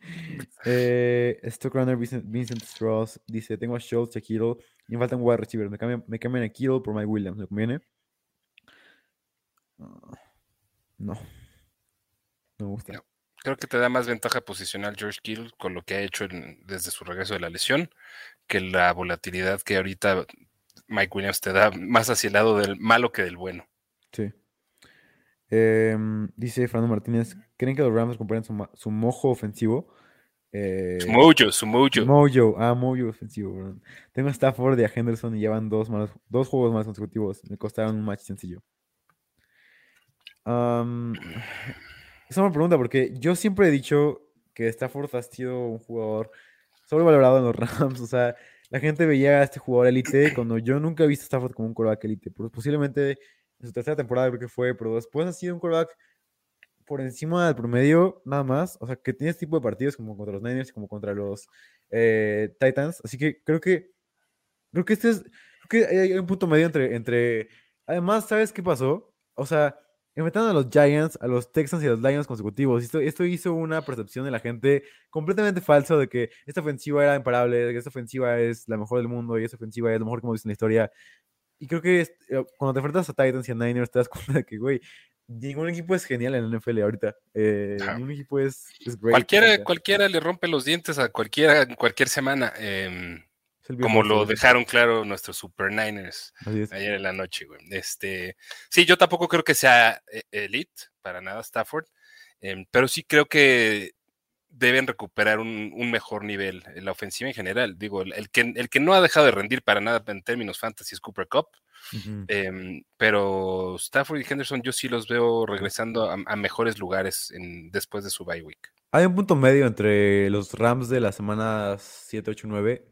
eh, Stock Runner Vincent, Vincent Strauss dice: Tengo a Schultz y a Kittle y me falta un wide receiver. Me cambian, me cambian a Kittle por Mike Williams. ¿Me conviene? No. No me gusta. No. Creo que te da más ventaja posicional George Kittle con lo que ha hecho en- desde su regreso de la lesión que la volatilidad que ahorita Mike Williams te da más hacia el lado del malo que del bueno. Sí. Em, dice Fernando Martínez: ¿Creen que los Rams recuperen su, mojo ofensivo? Eh, Su mojo, su mojo. Mojo, ah, Mojo ofensivo, perdón. Tengo a Stafford y a Henderson y llevan dos, malos, dos juegos más consecutivos. Me costaron un match sencillo. [sighs] Esa es una pregunta porque yo siempre he dicho que Stafford ha sido un jugador sobrevalorado en los [laughs] Rams. O sea, la gente veía a este jugador élite cuando yo nunca he visto a Stafford como un quarterback élite. Posiblemente en su tercera temporada creo que fue, pero después ha sido un quarterback por encima del promedio, nada más. O sea, que tiene este tipo de partidos como contra los Niners, como contra los eh, Titans. Así que creo que creo que este es creo que hay un punto medio entre entre además, ¿sabes qué pasó? O sea, enfrentaron a los Giants, a los Texans y a los Lions consecutivos. Esto, esto hizo una percepción de la gente completamente falsa de que esta ofensiva era imparable, de que esta ofensiva es la mejor del mundo y esta ofensiva es lo mejor que hemos visto en la historia. Y creo que es- eh, cuando te enfrentas a Titans y a Niners te das [laughs] cuenta de que, güey, ningún equipo es genial en la NFL ahorita. Eh, Ajá. ningún equipo es, es great Cualquiera, cualquiera le rompe los dientes a cualquiera en cualquier semana. em, viejo como lo dejaron claro nuestros Super Niners ayer en la noche, güey. Este, sí, yo tampoco creo que sea eh, elite para nada Stafford, em, pero sí creo que deben recuperar un, un mejor nivel en la ofensiva en general. Digo, el, el que, el que no ha dejado de rendir para nada en términos fantasy es Cooper Cup, em, pero Stafford y Henderson yo sí los veo regresando a, a mejores lugares en- después de su bye week. Hay un punto medio entre los Rams de la semana 7, 8, 9.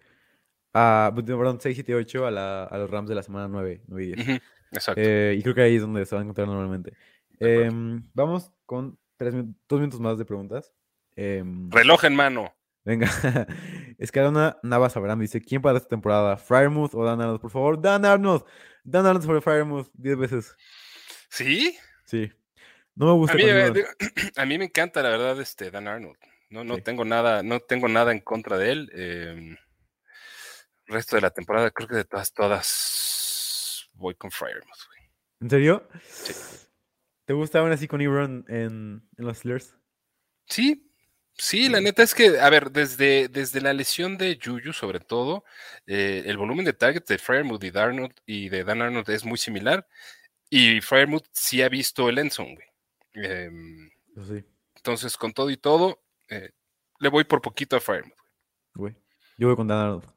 A, perdón, 6, 7, 8 a, la- a los Rams de la semana 9, 9 y 10. Ujú, Exacto. Eh, y creo que ahí es donde se va a encontrar normalmente. Em, vamos con tres, dos minutos más de preguntas. Em, Reloj en mano. venga, [laughs] Escalona Navas Abraham dice: ¿Quién para esta temporada? ¿Fryermuth o Dan Arnold? Por favor, Dan Arnold. Dan Arnold sobre Fryermuth 10 veces. ¿Sí? Sí. No me gusta. A mí, eh, [clears throat] a mí me encanta, la verdad, este Dan Arnold. No, no Sí. tengo nada, no tengo nada en contra de él. eh, el resto de la temporada, creo que de todas, todas voy con Fryermuth, güey. ¿En serio? Sí. ¿Te gusta aún así con Ebron en, en los Steelers? Sí, sí, la neta es que, a ver, desde, desde la lesión de Juju, sobre todo, eh, el volumen de targets de Fryermuth y, Darnold, y de Dan Arnold es muy similar. Y Fryermuth sí ha visto el Enson, güey. Em, sí, entonces, con todo y todo, eh, le voy por poquito a Fryermuth. güey. Yo voy con Dan Arnold.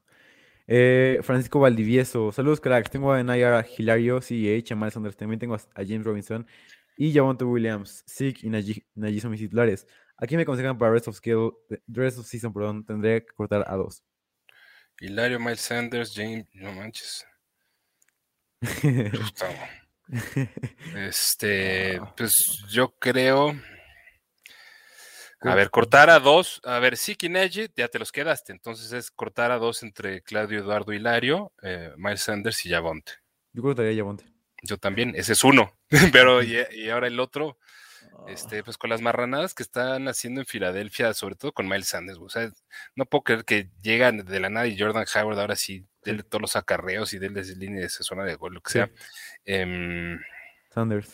Eh, Francisco Valdivieso. Saludos, cracks. Tengo a Nayara Hilario, CEH, a Miles Sanders. También tengo a, James Robinson y Javonte Williams, Zeke y Najee, son mis titulares. Aquí me aconsejan para Rest of, Skill, Rest of Season, perdón, tendré que cortar a dos. Hilario, Miles Sanders, James, no manches. [laughs] Puta, [laughs] Este, Ah. pues yo creo. A ver, cortar a dos. A ver, Siki Neji, ya te los quedaste. Entonces es cortar a dos entre Claudio Eduardo Hilario, eh, Miles Sanders y Yavonte. Yo cortaría a Yavonte. Yo también, ese es uno. [laughs] Pero, y, [laughs] y ahora el otro, este, pues con las marranadas que están haciendo en Filadelfia, sobre todo con Miles Sanders. O sea, no puedo creer que llegan de la nada y Jordan Howard ahora sí, déle todos los acarreos y déle línea de esa zona de gol, lo que Sí. sea. Em, Sanders.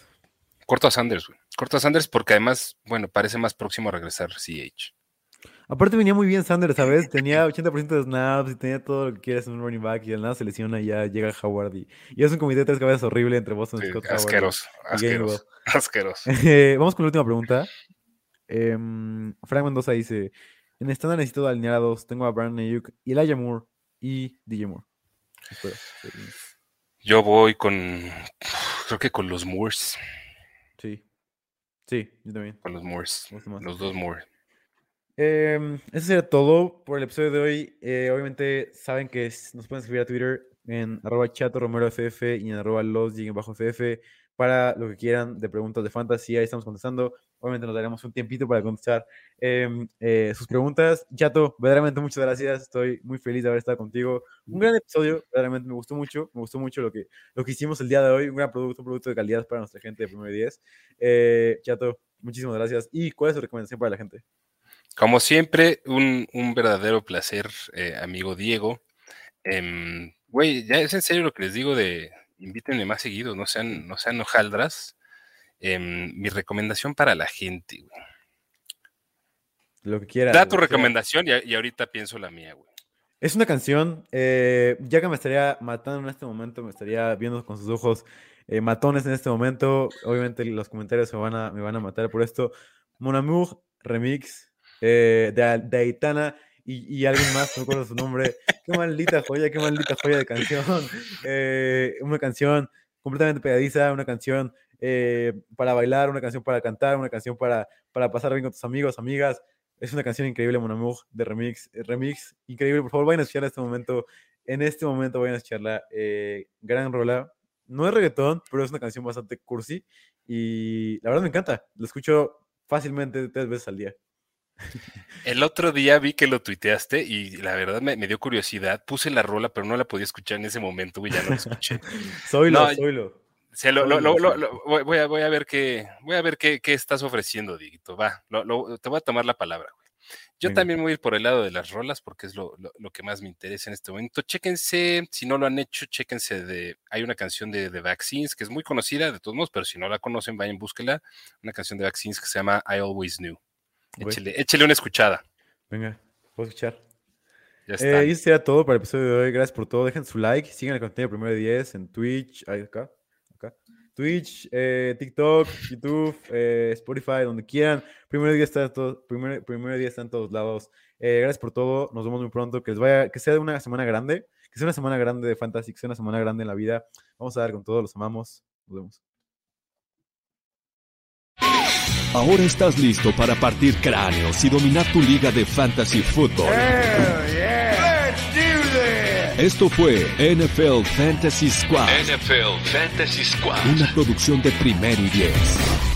corto a Sanders, güey. Corto a Sanders porque además, bueno, parece más próximo a regresar CH. Aparte venía muy bien Sanders, ¿sabes? [laughs] Tenía 80% de snaps y tenía todo lo que quieras en un running back y de nada se lesiona y ya llega Howard y, y es un comité de tres cabezas horrible entre Boston Sí, Scott Howard. asqueroso, y asqueroso, [laughs] asqueroso. Eh, [laughs] vamos con la última pregunta. Em, Frank Mendoza dice: En estándar necesito alinear a dos. Tengo a Brandon Ayuk Elijah Moore y DJ Moore. Yo voy con, creo que con los Moores. Sí, yo también. con los Moores, los dos Moore. Em, eso sería todo por el episodio de hoy. Eh, obviamente saben que nos pueden escribir a Twitter en arroba chato romero ff y en arroba los bajo ff para lo que quieran de preguntas de fantasy. Ahí estamos contestando. Obviamente nos daremos un tiempito para contestar em, eh, sus preguntas. Chato, verdaderamente muchas gracias. Estoy muy feliz de haber estado contigo. Un gran episodio, verdaderamente me gustó mucho. Me gustó mucho lo que, lo que hicimos el día de hoy. Un gran producto, un producto de calidad para nuestra gente de Primero y 10. Eh, Chato, muchísimas gracias. ¿Y cuál es su recomendación para la gente? Como siempre, un, un verdadero placer, eh, amigo Diego. Em, Güey, ya es en serio lo que les digo de invítenme más seguido, no sean, no sean hojaldras. Em, mi recomendación para la gente, güey. Lo que quieras. Da tu recomendación y, y ahorita pienso la mía, güey. Es una canción, eh, ya que me estaría matando en este momento, me estaría viendo con sus ojos eh, matones en este momento. Obviamente los comentarios me van a, me van a matar por esto. Mon Amour remix eh, de, de Aitana y, alguien más, no recuerdo su nombre. Qué maldita joya, qué maldita joya de canción. Eh, una canción completamente pegadiza, una canción eh, para bailar, una canción para cantar, una canción para, para pasar bien con tus amigos, amigas. Es una canción increíble, Mon de remix. eh, remix increíble. Por favor, vayan a escucharla en este momento. En este momento vayan a escucharla. gran rola. No es reggaetón, pero es una canción bastante cursi. Y la verdad me encanta. Lo escucho fácilmente tres veces al día. El otro día vi que lo tuiteaste y la verdad me, me dio curiosidad. Puse la rola, pero no la podía escuchar en ese momento, güey, ya no la escuché. [laughs] No, soylo. Se lo- lo- voy, a, voy a ver qué, voy a ver qué, qué estás ofreciendo, Diguito. Va, te voy a tomar la palabra, güey. Yo Venga. también voy a ir por el lado de las rolas porque es lo que más me interesa en este momento. Chéquense, si no lo han hecho, chéquense de. Hay una canción de, de Vaccines que es muy conocida de todos modos, pero si no la conocen, vayan, búsquela. Una canción de Vaccines que se llama I Always Knew. Échele, échele una escuchada. Venga, puedo escuchar. Ya está. Eh, y eso sería todo para el episodio de hoy. Gracias por todo. Dejen su like. Sigan el contenido Primero de 10 en Twitch. Ahí acá. Acá. Twitch, eh, TikTok, YouTube, eh, Spotify, donde quieran. Primero de 10 está en todos, primero, primero 10 está en todos lados. Eh, gracias por todo. Nos vemos muy pronto. Que les vaya, que sea una semana grande. Que sea una semana grande de Fantasy, que sea una semana grande en la vida. Vamos a dar con todo. Los amamos. Nos vemos. Ahora estás listo para partir cráneos y dominar tu liga de fantasy football. Esto fue NFL Fantasy Squad. NFL Fantasy Squad. Una producción de primero y diez.